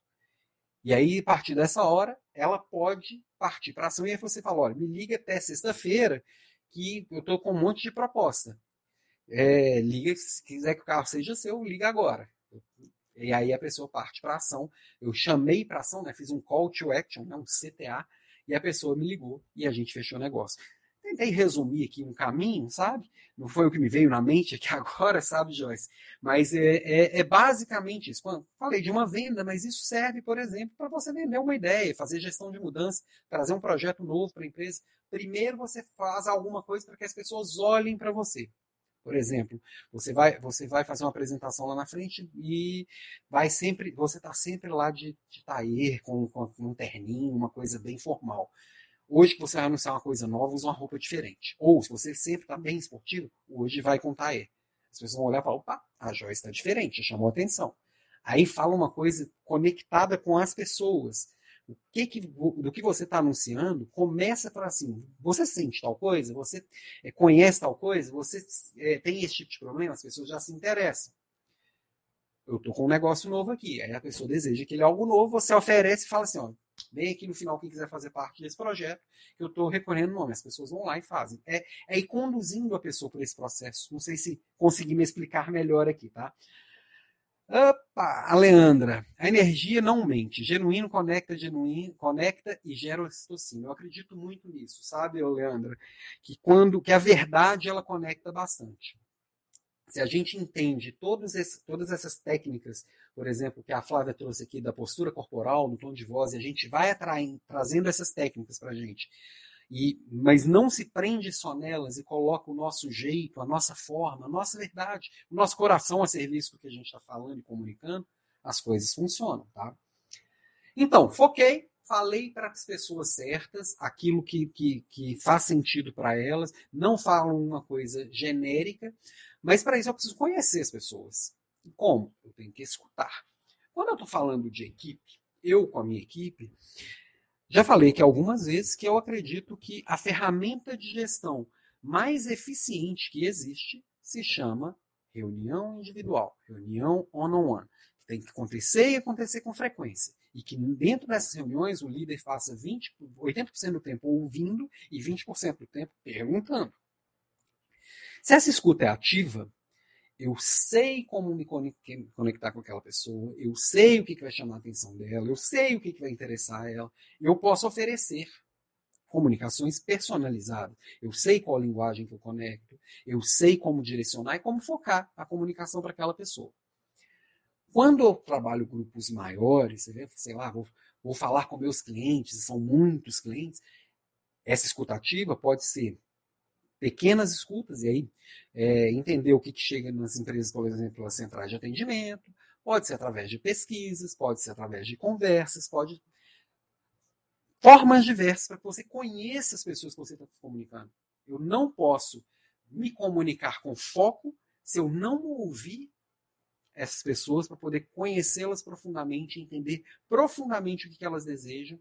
E aí, a partir dessa hora, ela pode partir para ação. E aí você fala, olha, me liga até sexta-feira, que eu estou com um monte de proposta. É, liga, se quiser que o carro seja seu, liga agora. E aí a pessoa parte para ação. Eu chamei para ação, né, fiz um call to action, né, um CTA, e a pessoa me ligou e a gente fechou o negócio. Tentei resumir aqui um caminho, sabe? Não foi o que me veio na mente aqui agora, sabe, Joyce? Mas é, é, é basicamente isso. Quando falei de uma venda, mas isso serve, por exemplo, para você vender uma ideia, fazer gestão de mudança, trazer um projeto novo para a empresa. Primeiro você faz alguma coisa para que as pessoas olhem para você. Por exemplo, você vai, você vai fazer uma apresentação lá na frente e vai sempre, você está sempre lá de, de tair, com, com um terninho, uma coisa bem formal. Hoje que você vai anunciar uma coisa nova, usa uma roupa diferente. Ou se você sempre está bem esportivo, hoje vai com taê. As pessoas vão olhar e falar, opa, a Joyce está diferente, chamou atenção. Aí fala uma coisa conectada com as pessoas. O que, que do que você está anunciando, começa para assim, você sente tal coisa, você é, conhece tal coisa, você é, tem esse tipo de problema, as pessoas já se interessam. Eu estou com um negócio novo aqui. Aí a pessoa deseja aquele algo novo, você oferece e fala assim, ó, Vem aqui no final quem quiser fazer parte desse projeto, que eu estou recorrendo nome. As pessoas vão lá e fazem. É, é ir conduzindo a pessoa por esse processo. Não sei se consegui me explicar melhor aqui, tá? Opa, a Leandra. A energia não mente. Genuíno conecta, genuíno, conecta e gera ocitocina. Eu acredito muito nisso, sabe, Leandra? Que quando que a verdade ela conecta bastante. Se a gente entende todas essas técnicas por exemplo, que a Flávia trouxe aqui da postura corporal, no tom de voz, e a gente vai atraindo, trazendo essas técnicas para a gente. E, mas não se prende só nelas e coloca o nosso jeito, a nossa forma, a nossa verdade, o nosso coração a serviço do que a gente está falando e comunicando, as coisas funcionam, tá? Então, foquei, falei para as pessoas certas, aquilo que, que, que faz sentido para elas, não falo uma coisa genérica, mas para isso eu preciso conhecer as pessoas. Como? Eu tenho que escutar. Quando eu estou falando de equipe, eu com a minha equipe, já falei que algumas vezes que eu acredito que a ferramenta de gestão mais eficiente que existe se chama reunião individual, reunião one-on-one. Que tem que acontecer e acontecer com frequência. E que dentro dessas reuniões o líder faça 20, 80% do tempo ouvindo e 20% do tempo perguntando. Se essa escuta é ativa, eu sei como me conectar com aquela pessoa, eu sei o que, vai chamar a atenção dela, eu sei o que, vai interessar ela, eu posso oferecer comunicações personalizadas. Eu sei qual a linguagem que eu conecto, eu sei como direcionar e como focar a comunicação para aquela pessoa. Quando eu trabalho grupos maiores, sei lá, vou, vou falar com meus clientes, são muitos clientes, essa escutativa pode ser pequenas escutas, e aí é, entender o que, que chega nas empresas, por exemplo, as centrais de atendimento, pode ser através de pesquisas, pode ser através de conversas, pode. Formas diversas para que você conheça as pessoas que você está comunicando. Eu não posso me comunicar com foco se eu não ouvir essas pessoas para poder conhecê-las profundamente, entender profundamente o que elas desejam,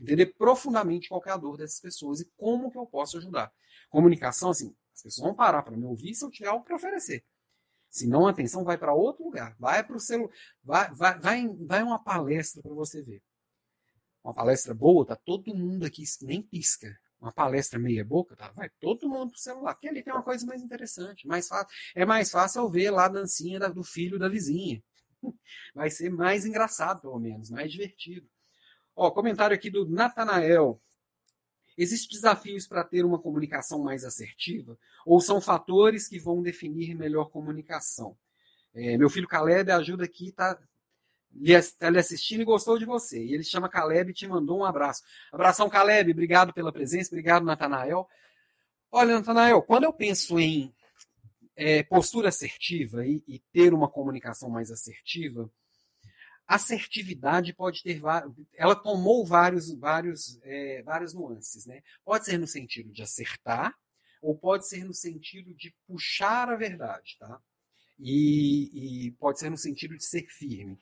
entender profundamente qual é a dor dessas pessoas e como que eu posso ajudar. Comunicação, assim, as pessoas vão parar para me ouvir se eu tiver algo para oferecer. Senão a atenção vai para outro lugar. Vai para o celular. Vai, vai, vai, vai uma palestra para você ver. Uma palestra boa, tá todo mundo aqui, nem pisca. Uma palestra meia boca, tá? vai todo mundo pro celular. Porque ali tem uma coisa mais interessante. Mais fácil, é mais fácil eu ver lá a dancinha do filho da vizinha. Vai ser mais engraçado, pelo menos, mais divertido. Ó, comentário aqui do Natanael. Existem desafios para ter uma comunicação mais assertiva? Ou são fatores que vão definir melhor comunicação? É, meu filho Caleb ajuda aqui, está tá lhe assistindo e gostou de você. E ele chama Caleb e te mandou um abraço. Abração, Caleb. Obrigado pela presença. Obrigado, Natanael. Olha, Natanael, quando eu penso em é, postura assertiva e, e ter uma comunicação mais assertiva, assertividade pode ter ela tomou vários vários é, várias nuances né? Pode ser no sentido de acertar ou pode ser no sentido de puxar a verdade tá? E, e pode ser no sentido de ser firme.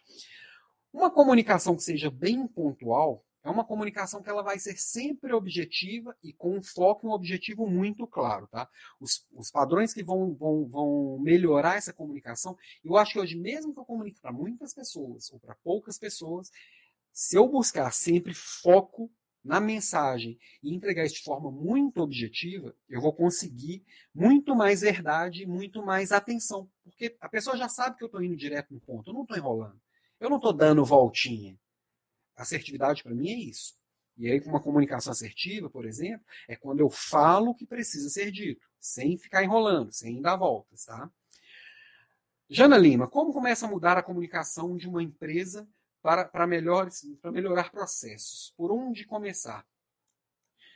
Uma comunicação que seja bem pontual é uma comunicação que ela vai ser sempre objetiva e com um foco e um objetivo muito claro, tá? Os, os padrões que vão, vão, vão melhorar essa comunicação, eu acho que hoje, mesmo que eu comunique para muitas pessoas ou para poucas pessoas, se eu buscar sempre foco na mensagem e entregar isso de forma muito objetiva, eu vou conseguir muito mais verdade, muito mais atenção. Porque a pessoa já sabe que eu estou indo direto no ponto, eu não estou enrolando. Eu não estou dando voltinha. Assertividade para mim é isso. E aí, com uma comunicação assertiva, por exemplo, é quando eu falo o que precisa ser dito, sem ficar enrolando, sem dar voltas, tá? Jana Lima, como começa a mudar a comunicação de uma empresa para, para, para melhorar processos? Por onde começar?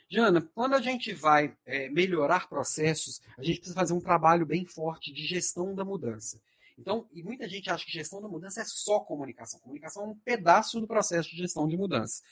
Jana, quando a gente vai é, melhorar processos, a gente precisa fazer um trabalho bem forte de gestão da mudança. Então, e muita gente acha que gestão da mudança é só comunicação. Comunicação é um pedaço do processo de gestão de mudança.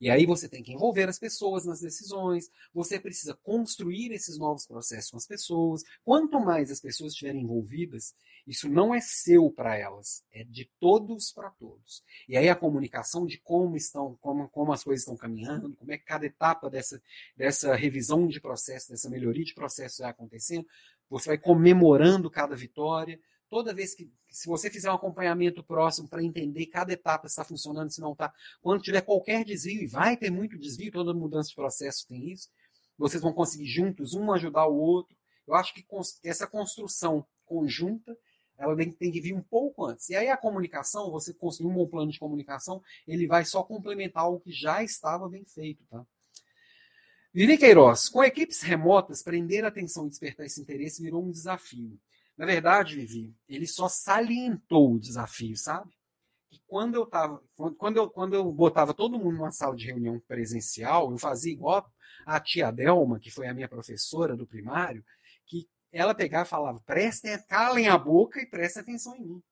E aí você tem que envolver as pessoas nas decisões, você precisa construir esses novos processos com as pessoas. Quanto mais as pessoas estiverem envolvidas, isso não é seu para elas, é de todos para todos. E aí a comunicação de como estão, como, como as coisas estão caminhando, como é que cada etapa dessa, dessa revisão de processo, dessa melhoria de processo vai acontecendo, você vai comemorando cada vitória, toda vez que, se você fizer um acompanhamento próximo para entender cada etapa está funcionando, se não está, quando tiver qualquer desvio, e vai ter muito desvio, toda mudança de processo tem isso, vocês vão conseguir juntos, um ajudar o outro. Eu acho que essa construção conjunta, ela tem, tem que vir um pouco antes. E aí a comunicação, você construir um bom plano de comunicação, ele vai só complementar o que já estava bem feito, tá? Vivi Queiroz, com equipes remotas, prender a atenção e despertar esse interesse virou um desafio. Na verdade, Vivi, ele só salientou o desafio, sabe? E quando eu tava, quando eu, quando eu botava todo mundo numa sala de reunião presencial, eu fazia igual a tia Delma, que foi a minha professora do primário, que ela pegava e falava: prestem, calem a boca e prestem atenção em mim.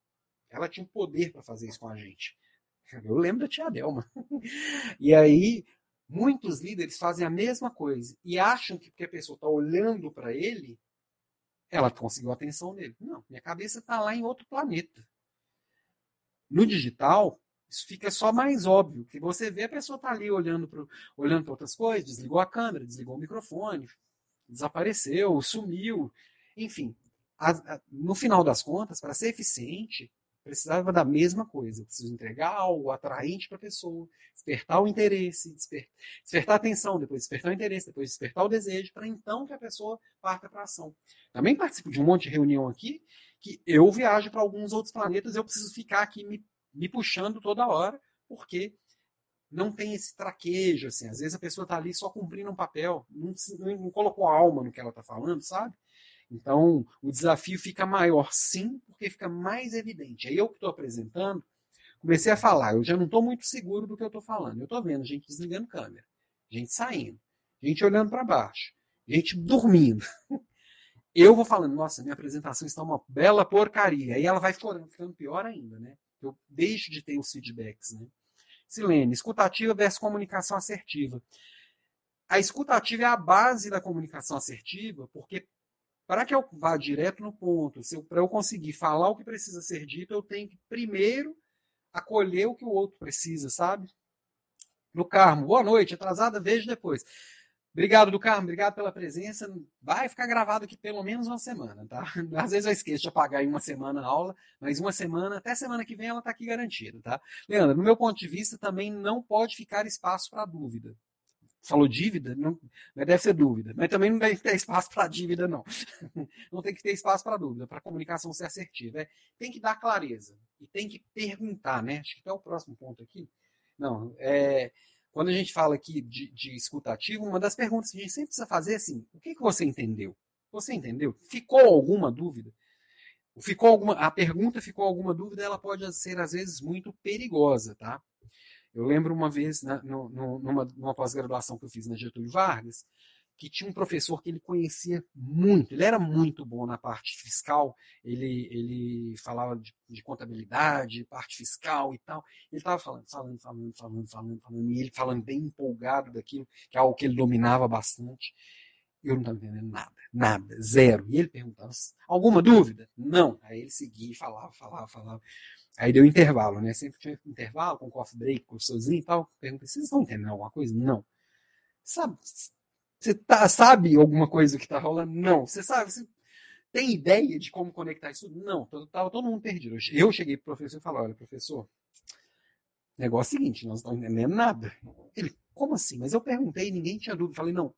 Ela tinha o poder para fazer isso com a gente. Eu lembro da tia Delma. E aí, muitos líderes fazem a mesma coisa e acham que porque a pessoa está olhando para ele, ela conseguiu a atenção dele. Não, minha cabeça está lá em outro planeta. No digital, isso fica só mais óbvio, que você vê a pessoa está ali olhando para olhando outras coisas, desligou a câmera, desligou o microfone, desapareceu, sumiu, enfim. A, a, no final das contas, para ser eficiente, precisava da mesma coisa. Eu preciso entregar algo atraente para a pessoa, despertar o interesse, desper, despertar a atenção, depois despertar o interesse, depois despertar o desejo, para então que a pessoa parta para a ação. Também participo de um monte de reunião aqui que eu viajo para alguns outros planetas, eu preciso ficar aqui me, me puxando toda hora, porque não tem esse traquejo, assim. Às vezes a pessoa está ali só cumprindo um papel, não, não colocou alma no que ela está falando, sabe? Então, o desafio fica maior, sim, porque fica mais evidente. Aí eu que estou apresentando, comecei a falar, eu já não estou muito seguro do que eu estou falando. Eu estou vendo gente desligando câmera, gente saindo, gente olhando para baixo, gente dormindo. Eu vou falando, nossa, minha apresentação está uma bela porcaria. Aí ela vai ficando, ficando pior ainda, né? Eu deixo de ter os feedbacks, né? Silene, escutativa versus comunicação assertiva. A escutativa é a base da comunicação assertiva, porque para que eu vá direto no ponto, para eu conseguir falar o que precisa ser dito, eu tenho que primeiro acolher o que o outro precisa, sabe? No Carmo, boa noite, atrasada, vejo depois. Obrigado, do Carmo, obrigado pela presença. Vai ficar gravado aqui pelo menos uma semana, tá? Às vezes eu esqueço de apagar em uma semana a aula, mas uma semana, até semana que vem ela está aqui garantida, tá? Leandro, no meu ponto de vista, também não pode ficar espaço para dúvida falou dívida, não, não deve ser dúvida, mas também não deve ter espaço para dívida, não. Não tem que ter espaço para dúvida, para comunicação ser assertiva. É, tem que dar clareza e tem que perguntar, né? Acho que é o próximo ponto aqui. Não, é, quando a gente fala aqui de, de escutativo, uma das perguntas que a gente sempre precisa fazer é assim: o que, que você entendeu? Você entendeu? Ficou alguma dúvida? Ficou alguma, a pergunta ficou alguma dúvida, ela pode ser às vezes muito perigosa, tá? Eu lembro uma vez, no, no, numa, numa pós-graduação que eu fiz na Getúlio Vargas, que tinha um professor que ele conhecia muito, ele era muito bom na parte fiscal, ele, ele falava de, de contabilidade, parte fiscal e tal. Ele estava falando, falando, falando, falando, falando, falando, e ele falando bem empolgado daquilo, que é algo que ele dominava bastante. Eu não estava entendendo nada, nada, zero. E ele perguntava, alguma dúvida? Não. Aí ele seguia, falava, falava, falava. Aí deu intervalo, né? Sempre tinha intervalo, com coffee break, com sozinho e tal. Perguntei, vocês estão entendendo alguma coisa? Não. Sabe, você tá, sabe alguma coisa que está rolando? Não. Você sabe, você tem ideia de como conectar isso? Não. Estava todo mundo perdido. Eu cheguei para o professor e falei, olha, professor, negócio é o seguinte, nós não estamos entendendo nada. Ele, como assim? Mas eu perguntei ninguém tinha dúvida. Falei, não,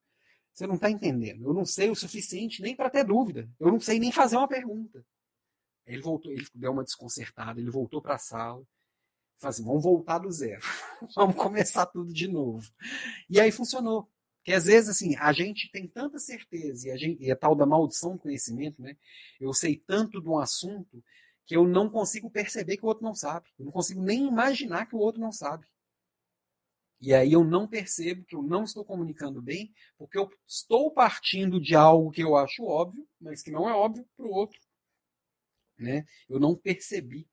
você não está entendendo. Eu não sei o suficiente nem para ter dúvida. Eu não sei nem fazer uma pergunta. Ele voltou, ele deu uma desconcertada, ele voltou para a sala. Falou assim, vamos voltar do zero. vamos começar tudo de novo. E aí funcionou. Que às vezes, assim, a gente tem tanta certeza, e a, gente, e a tal da maldição do conhecimento, né? Eu sei tanto de um assunto que eu não consigo perceber que o outro não sabe. Eu não consigo nem imaginar que o outro não sabe. E aí eu não percebo que eu não estou comunicando bem, porque eu estou partindo de algo que eu acho óbvio, mas que não é óbvio para o outro né? Eu não percebi.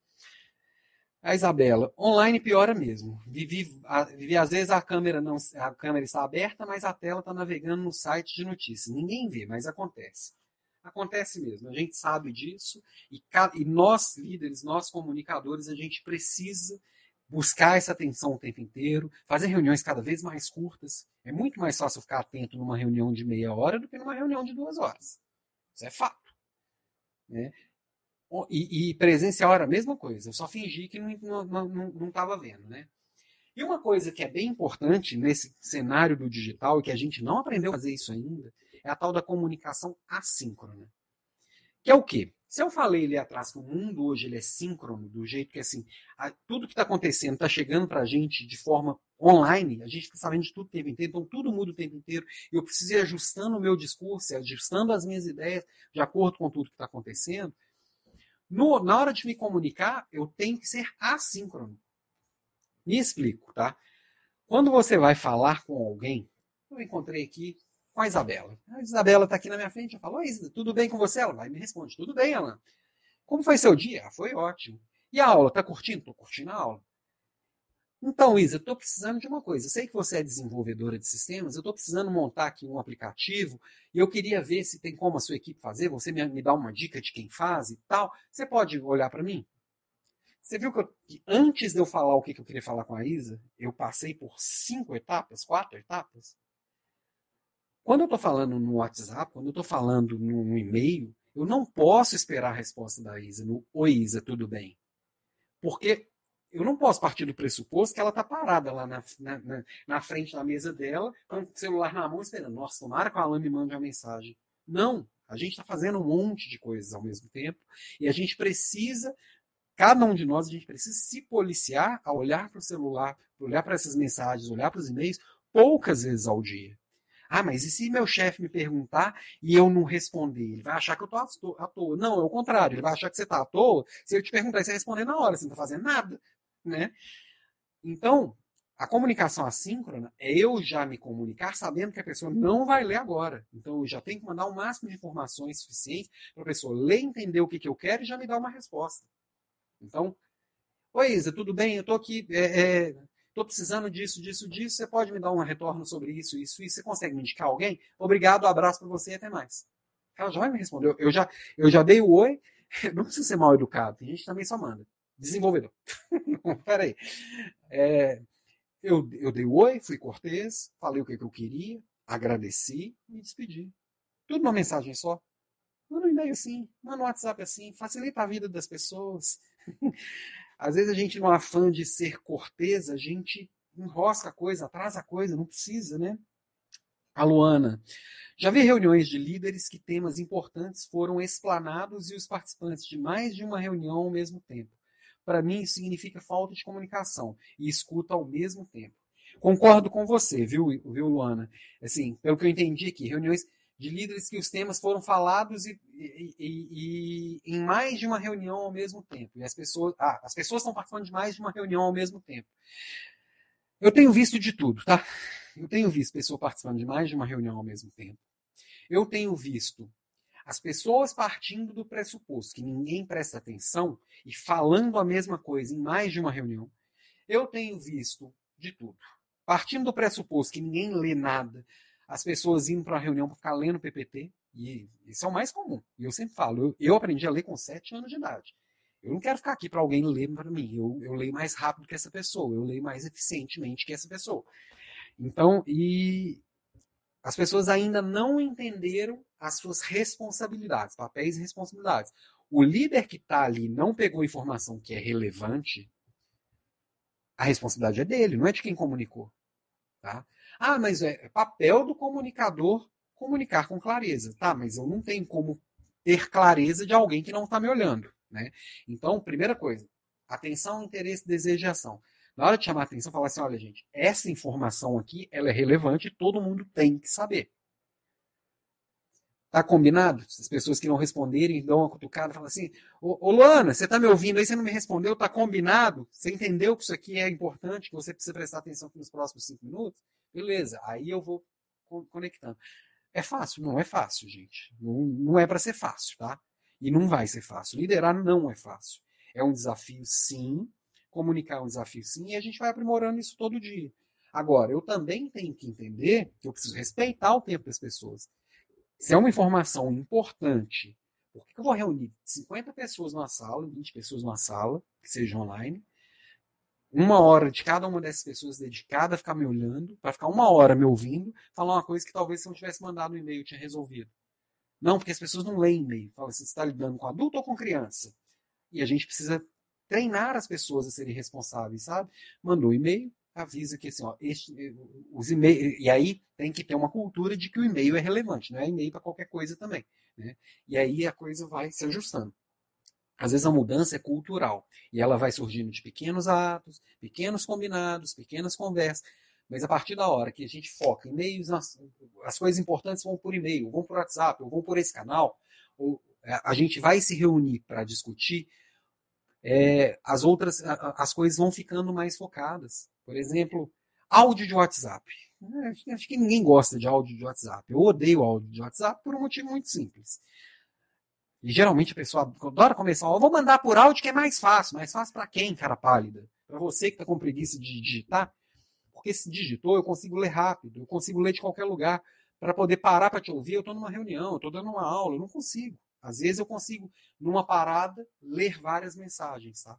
A Isabela, online piora mesmo. Vivi, a, vivi às vezes a câmera não, a câmera está aberta, mas a tela está navegando no site de notícias. Ninguém vê, mas acontece. Acontece mesmo. A gente sabe disso e, e nós líderes, nós comunicadores, a gente precisa buscar essa atenção o tempo inteiro, fazer reuniões cada vez mais curtas. É muito mais fácil ficar atento numa reunião de meia hora do que numa reunião de duas horas. Isso é fato. Né? E, e presencial era a mesma coisa. Eu só fingi que não estava vendo, né? E uma coisa que é bem importante nesse cenário do digital e que a gente não aprendeu a fazer isso ainda é a tal da comunicação assíncrona. Que é o quê? Se eu falei ali atrás que o mundo hoje ele é síncrono, do jeito que assim, a, tudo que está acontecendo está chegando para a gente de forma online, a gente está sabendo de tudo o tempo inteiro, então tudo muda o tempo inteiro, e eu preciso ir ajustando o meu discurso, ajustando as minhas ideias de acordo com tudo que está acontecendo. No, na hora de me comunicar, eu tenho que ser assíncrono. Me explico, tá? Quando você vai falar com alguém, eu encontrei aqui com a Isabela. A Isabela está aqui na minha frente, eu falo, Isa, tudo bem com você? Ela vai me responde, tudo bem, Alan. Como foi seu dia? Foi ótimo. E a aula, tá curtindo? Estou curtindo a aula. Então, Isa, estou precisando de uma coisa. Eu sei que você é desenvolvedora de sistemas, eu estou precisando montar aqui um aplicativo e eu queria ver se tem como a sua equipe fazer. Você me, me dá uma dica de quem faz e tal. Você pode olhar para mim? Você viu que, eu, que, antes de eu falar o que, que eu queria falar com a Isa, eu passei por cinco etapas, quatro etapas? Quando eu estou falando no WhatsApp, quando eu estou falando no e-mail, eu não posso esperar a resposta da Isa no Oi, Isa, tudo bem? Porque eu não posso partir do pressuposto que ela está parada lá na, na, na, frente da mesa dela, com o celular na mão, esperando. Nossa, tomara que a Alan me mande uma mensagem. Não, a gente está fazendo um monte de coisas ao mesmo tempo e a gente precisa, cada um de nós, a gente precisa se policiar a olhar para o celular, olhar para essas mensagens, olhar para os e-mails poucas vezes ao dia. Ah, mas e se meu chefe me perguntar e eu não responder? Ele vai achar que eu estou à toa. Não, é o contrário. Ele vai achar que você está à toa se eu te perguntar e você responder na hora. Você não está fazendo nada né? Então, a comunicação assíncrona é eu já me comunicar sabendo que a pessoa não vai ler agora. Então, eu já tenho que mandar o máximo de informações suficientes para a pessoa ler, entender o que, que eu quero e já me dar uma resposta. Então, Oi, Isa, tudo bem? Eu estou aqui, estou é, é, precisando disso, disso, disso. Você pode me dar um retorno sobre isso, isso, isso? Você consegue me indicar alguém? Obrigado, abraço para você e até mais. Ela já vai me responder. Eu já, eu já dei o oi. Não precisa ser mal educado. Tem gente também só manda desenvolvedor. Peraí. É, eu, eu dei oi, fui cortês, falei o que, que eu queria, agradeci e me despedi. Tudo numa mensagem só. Manda um e-mail assim, manda um WhatsApp assim, facilita a vida das pessoas. Às vezes a gente, no afã de ser cortês, a gente enrosca a coisa, atrasa a coisa, não precisa, né? A Luana. Já vi reuniões de líderes que temas importantes foram explanados e os participantes de mais de uma reunião ao mesmo tempo para mim significa falta de comunicação e escuta ao mesmo tempo. Concordo com você, viu, viu Luana? Assim, pelo que eu entendi aqui, reuniões de líderes que os temas foram falados e, e, e, e, em mais de uma reunião ao mesmo tempo. E as pessoas, ah, as pessoas estão participando de mais de uma reunião ao mesmo tempo. Eu tenho visto de tudo, tá? eu tenho visto pessoas participando de mais de uma reunião ao mesmo tempo. Eu tenho visto as pessoas partindo do pressuposto que ninguém presta atenção e falando a mesma coisa em mais de uma reunião. Eu tenho visto de tudo. Partindo do pressuposto que ninguém lê nada, as pessoas indo para a reunião para ficar lendo PPT, e isso é o mais comum. E eu sempre falo, eu, eu aprendi a ler com 7 anos de idade. Eu não quero ficar aqui para alguém ler para mim. Eu, eu leio mais rápido que essa pessoa, eu leio mais eficientemente que essa pessoa. Então, e as pessoas ainda não entenderam as suas responsabilidades, papéis e responsabilidades. O líder que está ali não pegou informação que é relevante, a responsabilidade é dele, não é de quem comunicou. Tá? Ah, mas é papel do comunicador comunicar com clareza. Tá, mas eu não tenho como ter clareza de alguém que não está me olhando. Né? Então, primeira coisa, atenção, interesse, desejo e ação. Na hora de chamar a atenção, falar assim, olha, gente, essa informação aqui, ela é relevante todo mundo tem que saber. Tá combinado? As pessoas que não responderem dão uma cutucada falam assim: Ô, ô Luana, você tá me ouvindo aí, você não me respondeu, tá combinado? Você entendeu que isso aqui é importante, que você precisa prestar atenção nos próximos cinco minutos? Beleza, aí eu vou conectando. É fácil? Não é fácil, gente. Não, não é para ser fácil, tá? E não vai ser fácil. Liderar não é fácil. É um desafio, sim. Comunicar é um desafio, sim. E a gente vai aprimorando isso todo dia. Agora, eu também tenho que entender que eu preciso respeitar o tempo das pessoas. Se é uma informação importante, por que eu vou reunir 50 pessoas numa sala, 20 pessoas numa sala, que seja online, uma hora de cada uma dessas pessoas dedicada a ficar me olhando, para ficar uma hora me ouvindo, falar uma coisa que talvez se eu tivesse mandado um e-mail tinha resolvido. Não, porque as pessoas não leem e-mail. Fala, você está lidando com adulto ou com criança? E a gente precisa treinar as pessoas a serem responsáveis, sabe? Mandou e-mail, avisa que assim, ó, este, os e-mails, e aí tem que ter uma cultura de que o e-mail é relevante, não é e-mail para qualquer coisa também. Né? E aí a coisa vai se ajustando. Às vezes a mudança é cultural e ela vai surgindo de pequenos atos, pequenos combinados, pequenas conversas. Mas a partir da hora que a gente foca em meios, as, as coisas importantes vão por e-mail, vão por WhatsApp, ou vão por esse canal, ou é, a gente vai se reunir para discutir, é, as outras, as coisas vão ficando mais focadas. Por exemplo, áudio de WhatsApp. É, acho que ninguém gosta de áudio de WhatsApp. Eu odeio áudio de WhatsApp por um motivo muito simples. E geralmente a pessoa adora começar, eu vou mandar por áudio que é mais fácil. Mais fácil para quem, cara pálida? Para você que está com preguiça de digitar? Porque se digitou, eu consigo ler rápido, eu consigo ler de qualquer lugar. Para poder parar para te ouvir, eu estou numa reunião, eu estou dando uma aula, eu não consigo. Às vezes eu consigo, numa parada, ler várias mensagens. Tá?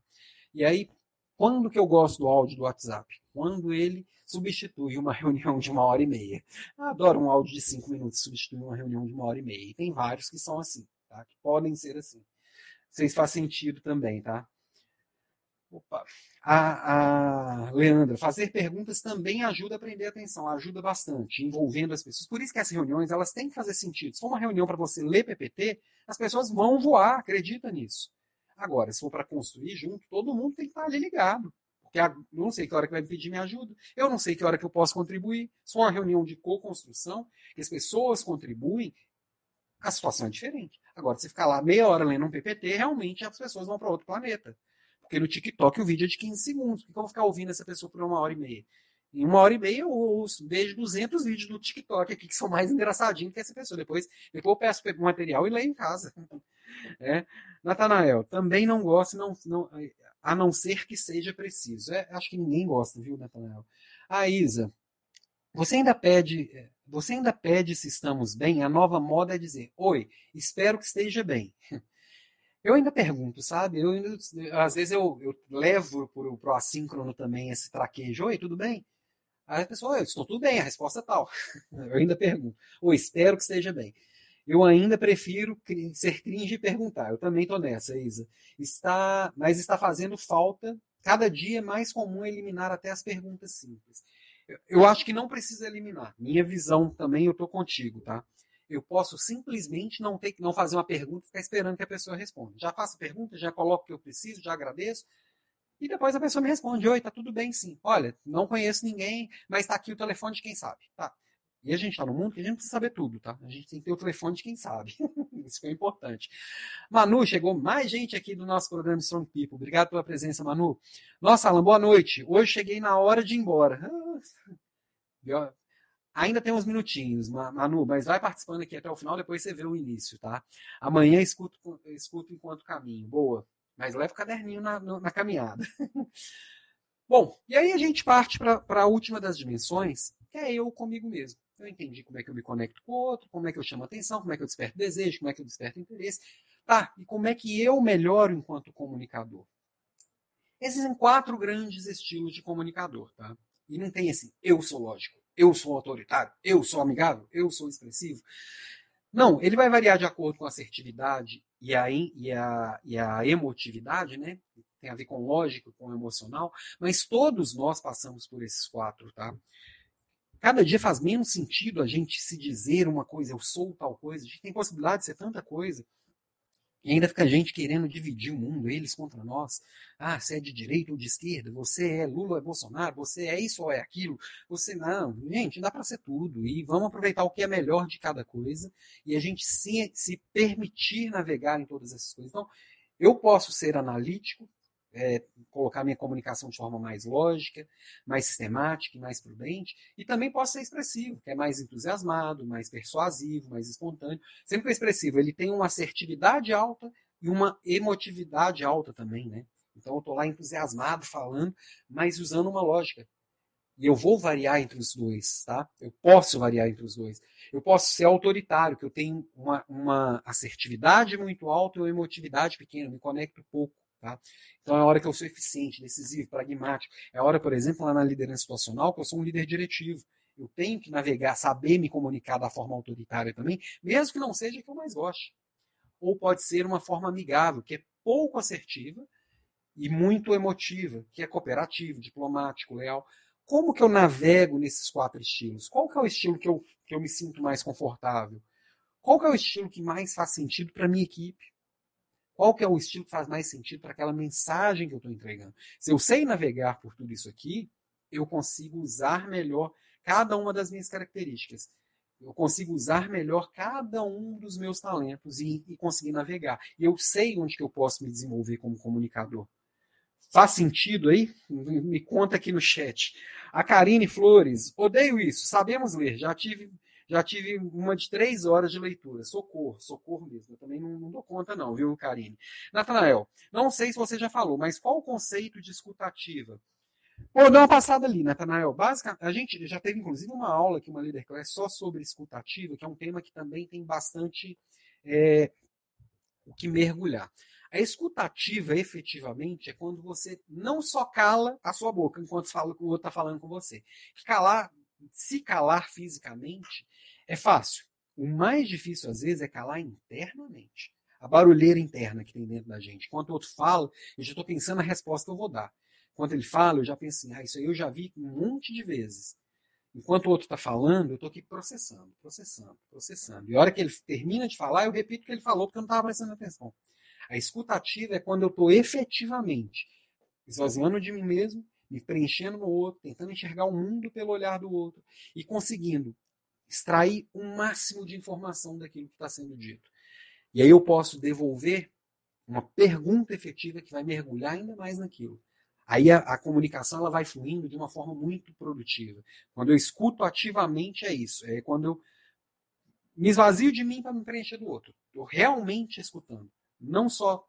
E aí, quando que eu gosto do áudio do WhatsApp? Quando ele substitui uma reunião de uma hora e meia. Eu adoro um áudio de cinco minutos substituir uma reunião de uma hora e meia. E tem vários que são assim, tá? que podem ser assim. Se faz sentido também, tá? Opa. A, a Leandra, fazer perguntas também ajuda a prender atenção, ajuda bastante, envolvendo as pessoas. Por isso que essas reuniões elas têm que fazer sentido. Se for uma reunião para você ler PPT, as pessoas vão voar, acredita nisso. Agora, se for para construir junto, todo mundo tem que estar ali ligado. Porque eu não sei que hora que vai me pedir minha ajuda, eu não sei que hora que eu posso contribuir. Se for uma reunião de co-construção, que as pessoas contribuem, a situação é diferente. Agora, se ficar lá meia hora lendo um PPT, realmente as pessoas vão para outro planeta. Porque no TikTok o vídeo é de 15 segundos. Por que eu vou ficar ouvindo essa pessoa por uma hora e meia? Em uma hora e meia eu ouço, vejo 200 vídeos do TikTok aqui que são mais engraçadinhos que essa pessoa. Depois, depois eu peço material e leio em casa. É. Natanael, também não gosto, não, não, a não ser que seja preciso. É, acho que ninguém gosta, viu, Natanael? A Isa, você ainda pede, você ainda pede se estamos bem? A nova moda é dizer, oi, espero que esteja bem. Eu ainda pergunto, sabe? Eu ainda, às vezes eu, eu levo para o assíncrono também esse traquejo. Oi, tudo bem? Aí a pessoa, eu estou tudo bem, a resposta é tal. Eu ainda pergunto. Ou espero que esteja bem. Eu ainda prefiro ser cringe e perguntar. Eu também estou nessa, Isa. Está, mas está fazendo falta. Cada dia é mais comum eliminar até as perguntas simples. Eu, acho que não precisa eliminar. Minha visão também, eu estou contigo, tá? Eu posso simplesmente não ter não fazer uma pergunta e ficar esperando que a pessoa responda. Já faço a pergunta, já coloco o que eu preciso, já agradeço. E depois a pessoa me responde: Oi, tá tudo bem sim. Olha, não conheço ninguém, mas está aqui o telefone de quem sabe. Tá. E a gente está no mundo que a gente precisa saber tudo, tá? A gente tem que ter o telefone de quem sabe. Isso é importante. Manu, chegou mais gente aqui do nosso programa Strong People. Obrigado pela presença, Manu. Nossa, Alan, boa noite. Hoje cheguei na hora de ir embora. Ainda tem uns minutinhos, Manu, mas vai participando aqui até o final, depois você vê o início, tá? Amanhã escuto, escuto enquanto caminho. Boa. Mas leva o caderninho na, na caminhada. Bom, e aí a gente parte para a última das dimensões, que é eu comigo mesmo. Eu entendi como é que eu me conecto com o outro, como é que eu chamo atenção, como é que eu desperto desejo, como é que eu desperto interesse. Tá, e como é que eu melhoro enquanto comunicador? Existem quatro grandes estilos de comunicador, tá? E não tem assim, eu sou lógico, eu sou autoritário, eu sou amigável, eu sou expressivo. Não, ele vai variar de acordo com a assertividade e a, e a, e a emotividade, né? Tem a ver com lógico, com emocional, mas todos nós passamos por esses quatro, tá? Cada dia faz menos sentido a gente se dizer uma coisa, eu sou tal coisa, a gente tem possibilidade de ser tanta coisa. E ainda fica a gente querendo dividir o mundo, eles contra nós. Ah, você é de direita ou de esquerda, você é Lula ou é Bolsonaro, você é isso ou é aquilo. Você não, gente, dá para ser tudo. E vamos aproveitar o que é melhor de cada coisa e a gente se, se permitir navegar em todas essas coisas. Então, eu posso ser analítico, é, colocar minha comunicação de forma mais lógica, mais sistemática e mais prudente, e também posso ser expressivo, que é mais entusiasmado, mais persuasivo, mais espontâneo. Sempre que o expressivo ele tem uma assertividade alta e uma emotividade alta também, né? Então eu estou lá entusiasmado falando, mas usando uma lógica. E eu vou variar entre os dois, tá? Eu posso variar entre os dois. Eu posso ser autoritário, que eu tenho uma, uma assertividade muito alta e uma emotividade pequena, me conecto pouco. Tá? Então é a hora que eu sou eficiente, decisivo, pragmático. É a hora, por exemplo, lá na liderança situacional, que eu sou um líder diretivo. Eu tenho que navegar, saber me comunicar da forma autoritária também, mesmo que não seja a que eu mais goste. Ou pode ser uma forma amigável, que é pouco assertiva e muito emotiva, que é cooperativo, diplomático, leal. Como que eu navego nesses quatro estilos? Qual que é o estilo que eu, que eu me sinto mais confortável? Qual que é o estilo que mais faz sentido para a minha equipe? Qual que é o estilo que faz mais sentido para aquela mensagem que eu estou entregando? Se eu sei navegar por tudo isso aqui, eu consigo usar melhor cada uma das minhas características. Eu consigo usar melhor cada um dos meus talentos e, e conseguir navegar. E eu sei onde que eu posso me desenvolver como comunicador. Faz sentido aí? Me conta aqui no chat. A Karine Flores, odeio isso, sabemos ler, já tive já tive uma de três horas de leitura. Socorro, socorro mesmo. Eu também não, não dou conta, não, viu, Karine? Natanael, não sei se você já falou, mas qual o conceito de escutativa? Pô, dá uma passada ali, Natanael. Basicamente, a gente já teve, inclusive, uma aula aqui, uma Leader Class, só sobre escutativa, que é um tema que também tem bastante é, o que mergulhar. A escutativa, efetivamente, é quando você não só cala a sua boca enquanto fala, o outro está falando com você. Calar, se calar fisicamente é fácil. O mais difícil, às vezes, é calar internamente. A barulheira interna que tem dentro da gente. Enquanto o outro fala, eu já estou pensando na resposta que eu vou dar. Enquanto ele fala, eu já penso assim, ah, isso aí eu já vi um monte de vezes. Enquanto o outro está falando, eu estou aqui processando, processando, processando. E a hora que ele termina de falar, eu repito o que ele falou, porque eu não estava prestando atenção. A escutativa é quando eu estou efetivamente esvaziando de mim mesmo, me preenchendo no outro, tentando enxergar o mundo pelo olhar do outro e conseguindo extrair o máximo de informação daquilo que está sendo dito. E aí eu posso devolver uma pergunta efetiva que vai mergulhar ainda mais naquilo. Aí a, a, comunicação ela vai fluindo de uma forma muito produtiva. Quando eu escuto ativamente é isso. É quando eu me esvazio de mim para me preencher do outro. Estou realmente escutando. Não só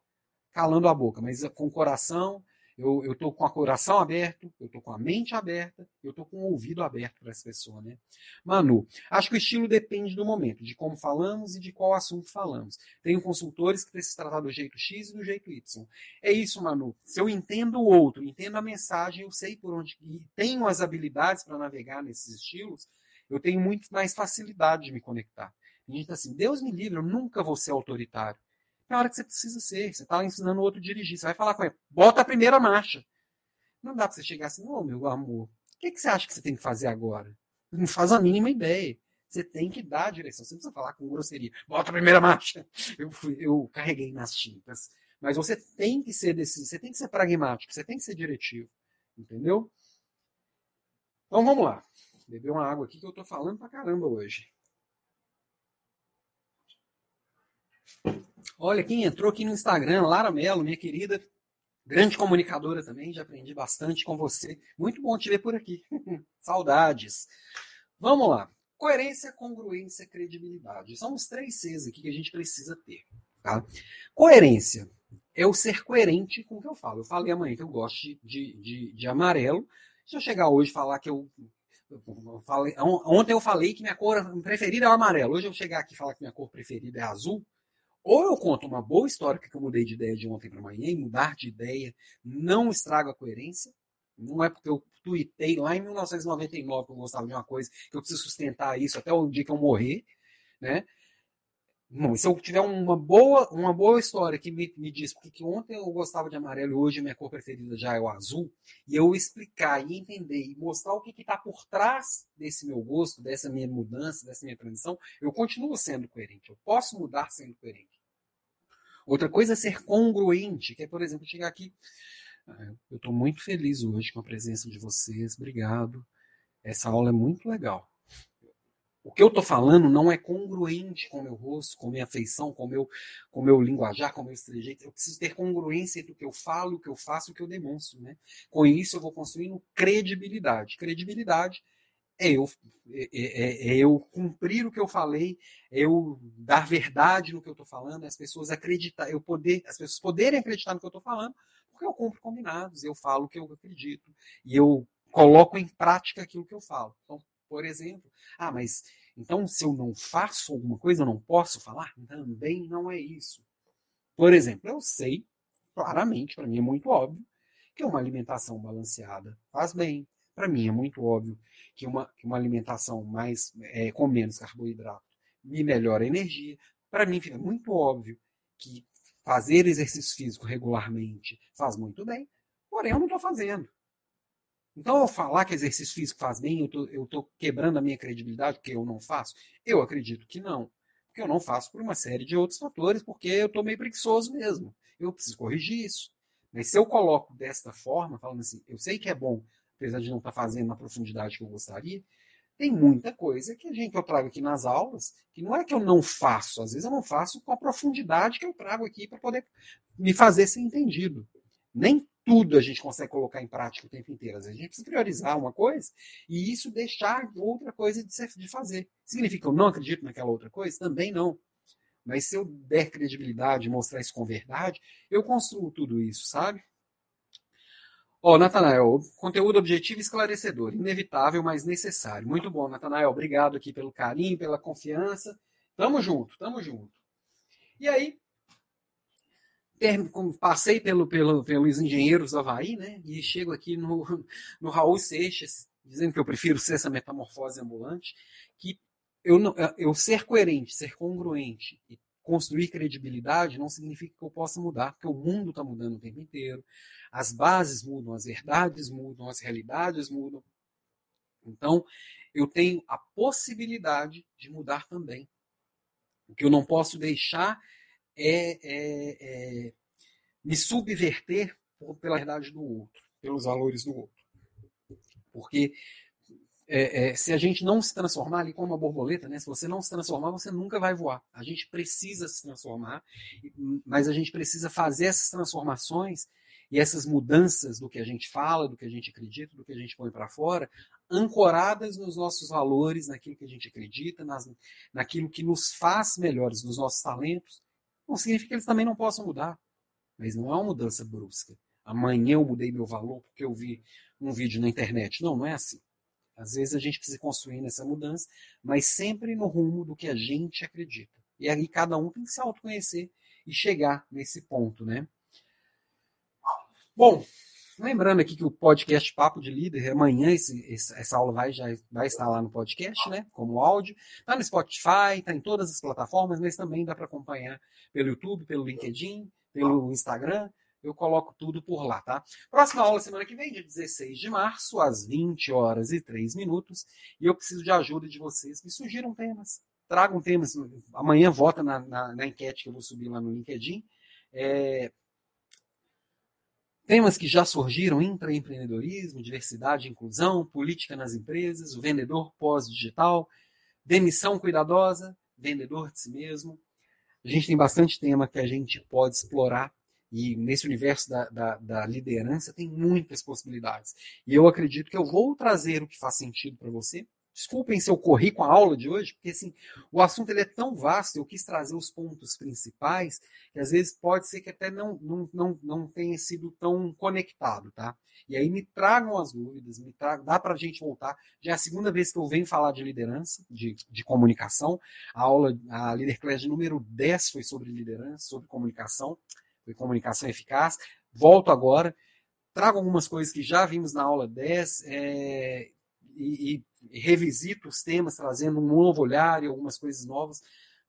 calando a boca, mas com o coração, eu estou com o coração aberto, eu estou com a mente aberta, eu estou com o ouvido aberto para essa pessoa, né? Manu, acho que o estilo depende do momento, de como falamos e de qual assunto falamos. Tenho consultores que precisam se tratar do jeito X e do jeito Y. É isso, Manu. Se eu entendo o outro, entendo a mensagem, eu sei por onde e tenho as habilidades para navegar nesses estilos, eu tenho muito mais facilidade de me conectar. A gente está assim, Deus me livre, eu nunca vou ser autoritário na hora que você precisa ser. Você está ensinando o outro a dirigir. Você vai falar com ele, bota a primeira marcha. Não dá para você chegar assim, ô oh, meu amor, o que, que você acha que você tem que fazer agora? Não faz a mínima ideia. Você tem que dar a direção. Você não precisa falar com grosseria. Bota a primeira marcha. Eu, fui, eu carreguei nas tintas. Mas você tem que ser decisivo, você tem que ser pragmático, você tem que ser diretivo. Entendeu? Então vamos lá. Beber uma água aqui que eu tô falando pra caramba hoje. Olha quem entrou aqui no Instagram, Lara Mello, minha querida, grande comunicadora também, já aprendi bastante com você. Muito bom te ver por aqui. Saudades. Vamos lá. Coerência, congruência, credibilidade. São os três Cs aqui que a gente precisa ter. Tá? Coerência é o ser coerente com o que eu falo. Eu falei amanhã que eu gosto de, de, de amarelo. Se eu chegar hoje e falar que eu, falei, ontem eu falei que minha cor preferida é o amarelo. Hoje eu chegar aqui e falar que minha cor preferida é azul. Ou eu conto uma boa história que eu mudei de ideia de ontem para amanhã e mudar de ideia não estraga a coerência. Não é porque eu tuitei lá em 1999 que eu gostava de uma coisa, que eu preciso sustentar isso até o dia que eu morrer, né? Não, se eu tiver uma boa, uma boa história que me, me diz porque que ontem eu gostava de amarelo e hoje minha cor preferida já é o azul, e eu explicar e entender e mostrar o que está por trás desse meu gosto, dessa minha mudança, dessa minha transição, eu continuo sendo coerente. Eu posso mudar sendo coerente. Outra coisa é ser congruente, que é, por exemplo, chegar aqui é, eu estou muito feliz hoje com a presença de vocês. Obrigado. Essa aula é muito legal. O que eu estou falando não é congruente com o meu rosto, com minha feição, com meu, com meu linguajar, com meu estrejeito. Eu preciso ter congruência entre o que eu falo, o que eu faço o que eu demonstro. Né? Com isso, eu vou construindo credibilidade. Credibilidade é eu, é, é, é, eu cumprir o que eu falei, é eu dar verdade no que eu estou falando, as pessoas acreditar, eu poder, as pessoas poderem acreditar no que eu estou falando, porque eu cumpro combinados, eu falo o que eu acredito e eu coloco em prática aquilo que eu falo. Então, por exemplo, ah, mas então se eu não faço alguma coisa, eu não posso falar? Também não é isso. Por exemplo, eu sei claramente, para mim é muito óbvio, que uma alimentação balanceada faz bem. Para mim é muito óbvio que uma, que uma alimentação mais é, com menos carboidrato me melhora a energia. Para mim fica muito óbvio que fazer exercício físico regularmente faz muito bem, porém eu não estou fazendo. Então, ao falar que exercício físico faz bem, eu estou quebrando a minha credibilidade porque eu não faço? Eu acredito que não. Porque eu não faço por uma série de outros fatores, porque eu estou meio preguiçoso mesmo. Eu preciso corrigir isso. Mas se eu coloco desta forma, falando assim, eu sei que é bom, apesar de não estar tá fazendo na profundidade que eu gostaria, tem muita coisa que a gente que eu trago aqui nas aulas, que não é que eu não faço, às vezes eu não faço com a profundidade que eu trago aqui para poder me fazer ser entendido. Nem tudo a gente consegue colocar em prática o tempo inteiro. Às vezes a gente precisa priorizar uma coisa e isso deixar outra coisa de, ser, de fazer. Significa que eu não acredito naquela outra coisa? Também não. Mas se eu der credibilidade, mostrar isso com verdade, eu construo tudo isso, sabe? Ó, oh, Natanael, conteúdo objetivo e esclarecedor, inevitável, mas necessário. Muito bom, Natanael. Obrigado aqui pelo carinho, pela confiança. Tamo junto, tamo junto. E aí, passei pelo, pelo, pelos engenheiros do Havaí, né? E chego aqui no, no Raul Seixas, dizendo que eu prefiro ser essa metamorfose ambulante, que eu, eu ser coerente, ser congruente e construir credibilidade não significa que eu possa mudar, porque o mundo está mudando o tempo inteiro, as bases mudam, as verdades mudam, as realidades mudam. Então, eu tenho a possibilidade de mudar também. O que eu não posso deixar é, é, é me subverter pela verdade do outro, pelos valores do outro. Porque é, é, se a gente não se transformar ali como uma borboleta, né? Se você não se transformar, você nunca vai voar. A gente precisa se transformar, mas a gente precisa fazer essas transformações e essas mudanças do que a gente fala, do que a gente acredita, do que a gente põe para fora, ancoradas nos nossos valores, naquilo que a gente acredita, nas, naquilo que nos faz melhores, nos nossos talentos. Não significa que eles também não possam mudar, mas não é uma mudança brusca. Amanhã eu mudei meu valor porque eu vi um vídeo na internet. Não, não é assim. Às vezes a gente precisa construir essa mudança, mas sempre no rumo do que a gente acredita. E aí cada um tem que se autoconhecer e chegar nesse ponto, né? Bom, lembrando aqui que o podcast Papo de Líder, amanhã esse, essa aula vai, já vai estar lá no podcast, né? Como áudio. Está no Spotify, está em todas as plataformas, mas também dá para acompanhar pelo YouTube, pelo LinkedIn, pelo Instagram eu coloco tudo por lá, tá? Próxima aula semana que vem, dia 16 de março, às 20 horas e 3 minutos. E eu preciso de ajuda de vocês. Me sugiram temas. Tragam temas. Amanhã vota na, na, na enquete que eu vou subir lá no LinkedIn. É, Temas que já surgiram: intraempreendedorismo, diversidade inclusão, política nas empresas, o vendedor pós-digital, demissão cuidadosa, vendedor de si mesmo. A gente tem bastante tema que a gente pode explorar e nesse universo da, da, da, liderança tem muitas possibilidades. E eu acredito que eu vou trazer o que faz sentido para você, Desculpem se eu corri com a aula de hoje, porque assim, o assunto ele é tão vasto, eu quis trazer os pontos principais, que às vezes pode ser que até não, não, não, não tenha sido tão conectado, tá? E aí me tragam as dúvidas, me tragam, dá para a gente voltar. Já é a segunda vez que eu venho falar de liderança, de, de comunicação. A aula, a Leader Class número 10 foi sobre liderança, sobre comunicação, foi comunicação eficaz. Volto agora, trago algumas coisas que já vimos na aula 10 é, e, e revisito os temas, trazendo um novo olhar e algumas coisas novas,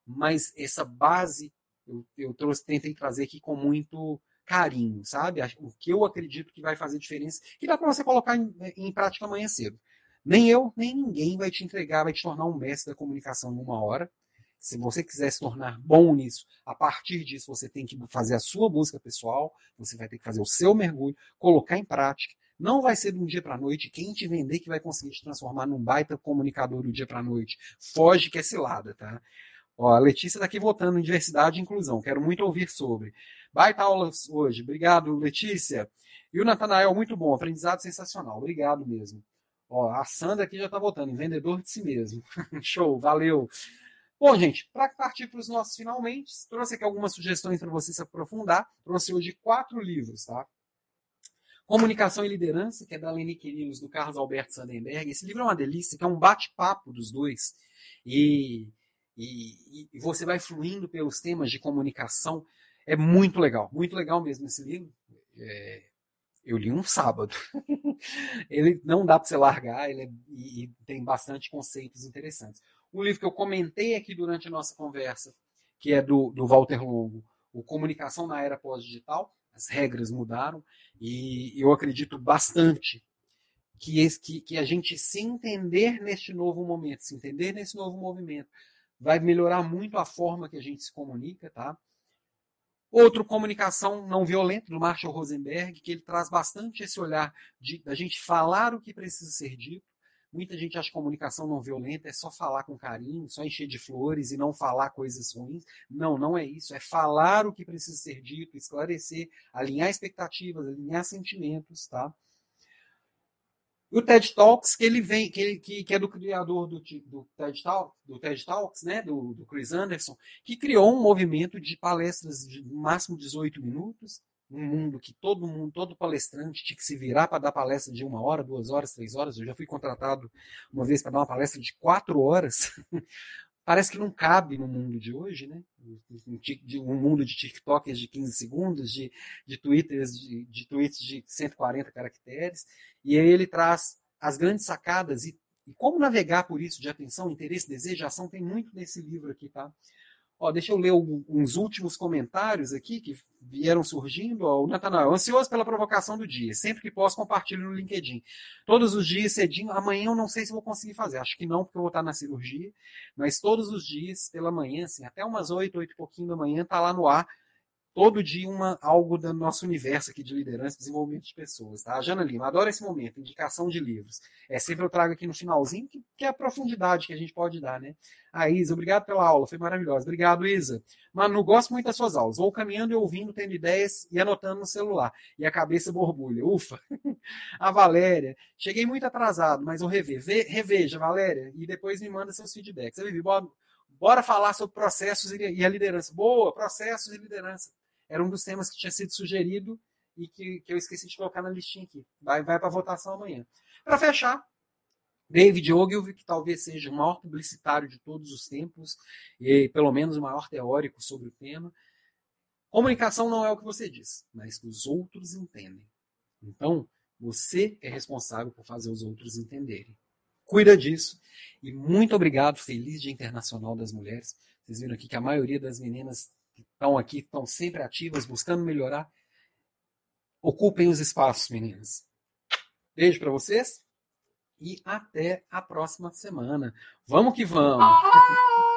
mas essa base eu, eu trouxe, tentei trazer aqui com muito carinho, sabe? O que eu acredito que vai fazer diferença, que dá para você colocar em, em, prática amanhã cedo. Nem eu, nem ninguém vai te entregar, vai te tornar um mestre da comunicação em uma hora. Se você quiser se tornar bom nisso, a partir disso você tem que fazer a sua busca pessoal, você vai ter que fazer o seu mergulho, colocar em prática. Não vai ser de um dia para noite. Quem te vender que vai conseguir te transformar num baita comunicador do dia para noite. Foge que é cilada, tá? Ó, a Letícia está aqui votando em diversidade e inclusão. Quero muito ouvir sobre. Baita aulas hoje. Obrigado, Letícia. E o Natanael, muito bom. Aprendizado sensacional. Obrigado mesmo. Ó, a Sandra aqui já está votando em vendedor de si mesmo. Show, valeu. Bom, gente, para partir para os nossos finalmente, trouxe aqui algumas sugestões para você se aprofundar. Trouxe hoje quatro livros, tá? Comunicação e Liderança, que é da Leni Quirilos, do Carlos Alberto Sandenberg. Esse livro é uma delícia, que é um bate-papo dos dois. E, e, e, você vai fluindo pelos temas de comunicação. É muito legal, muito legal mesmo esse livro. É, eu li um sábado. ele não dá para você largar, ele é, e, e tem bastante conceitos interessantes um livro que eu comentei aqui durante a nossa conversa, que é do, do Walter Longo, o Comunicação na Era Pós-Digital. As regras mudaram e eu acredito bastante que, que, que a gente se entender neste novo momento, se entender nesse novo movimento, vai melhorar muito a forma que a gente se comunica, tá? Outro, comunicação não violenta, do Marshall Rosenberg, que ele traz bastante esse olhar de da gente falar o que precisa ser dito, Muita gente acha que comunicação não violenta é só falar com carinho, só encher de flores e não falar coisas ruins. Não, não é isso. É falar o que precisa ser dito, esclarecer, alinhar expectativas, alinhar sentimentos, tá? E o TED Talks, que ele vem, que, ele, que, que é do criador do, do, TED Talk, do TED Talks, né, do, do Chris Anderson, que criou um movimento de palestras de máximo 18 minutos, um mundo que todo mundo, todo palestrante tinha que se virar para dar palestra de uma hora, duas horas, três horas. Eu já fui contratado uma vez para dar uma palestra de quatro horas. Parece que não cabe no mundo de hoje, né? Um mundo de TikTokers de 15 segundos, de, de Twitters, de, de tweets de 140 caracteres. E aí ele traz as grandes sacadas e, e como navegar por isso de atenção, interesse, desejo, ação, tem muito nesse livro aqui, tá? Ó, deixa eu ler uns últimos comentários aqui que vieram surgindo. Ó, o Natanael, ansioso pela provocação do dia. Sempre que posso, compartilho no LinkedIn. Todos os dias, cedinho. Amanhã eu não sei se vou conseguir fazer. Acho que não, porque eu vou estar na cirurgia. Mas todos os dias, pela manhã, assim, até umas oito, oito e pouquinho da manhã, tá lá no ar todo dia uma, algo do nosso universo aqui de liderança e desenvolvimento de pessoas. Tá? A Jana Lima, adoro esse momento, indicação de livros. É sempre eu trago aqui no finalzinho, que, que é a profundidade que a gente pode dar, né? A Isa, obrigado pela aula, foi maravilhosa. Obrigado, Isa. Manu, gosto muito das suas aulas. Vou caminhando e ouvindo, tendo ideias e anotando no celular. E a cabeça borbulha. Ufa! a Valéria, cheguei muito atrasado, mas eu rever. reveja, Valéria, e depois me manda seus feedbacks. Bora falar sobre processos e a liderança. Boa, processos e liderança era um dos temas que tinha sido sugerido e que, que eu esqueci de colocar na listinha aqui. Vai, vai para votação amanhã. Para fechar, David Ogilvy, que talvez seja o maior publicitário de todos os tempos, e pelo menos o maior teórico sobre o tema. Comunicação não é o que você diz, mas que os outros entendem. Então, você é responsável por fazer os outros entenderem. Cuida disso. E muito obrigado. Feliz Dia Internacional das Mulheres. Vocês viram aqui que a maioria das meninas que estão aqui, estão sempre ativas, buscando melhorar. Ocupem os espaços, meninas. Beijo para vocês e até a próxima semana. Vamos que vamos!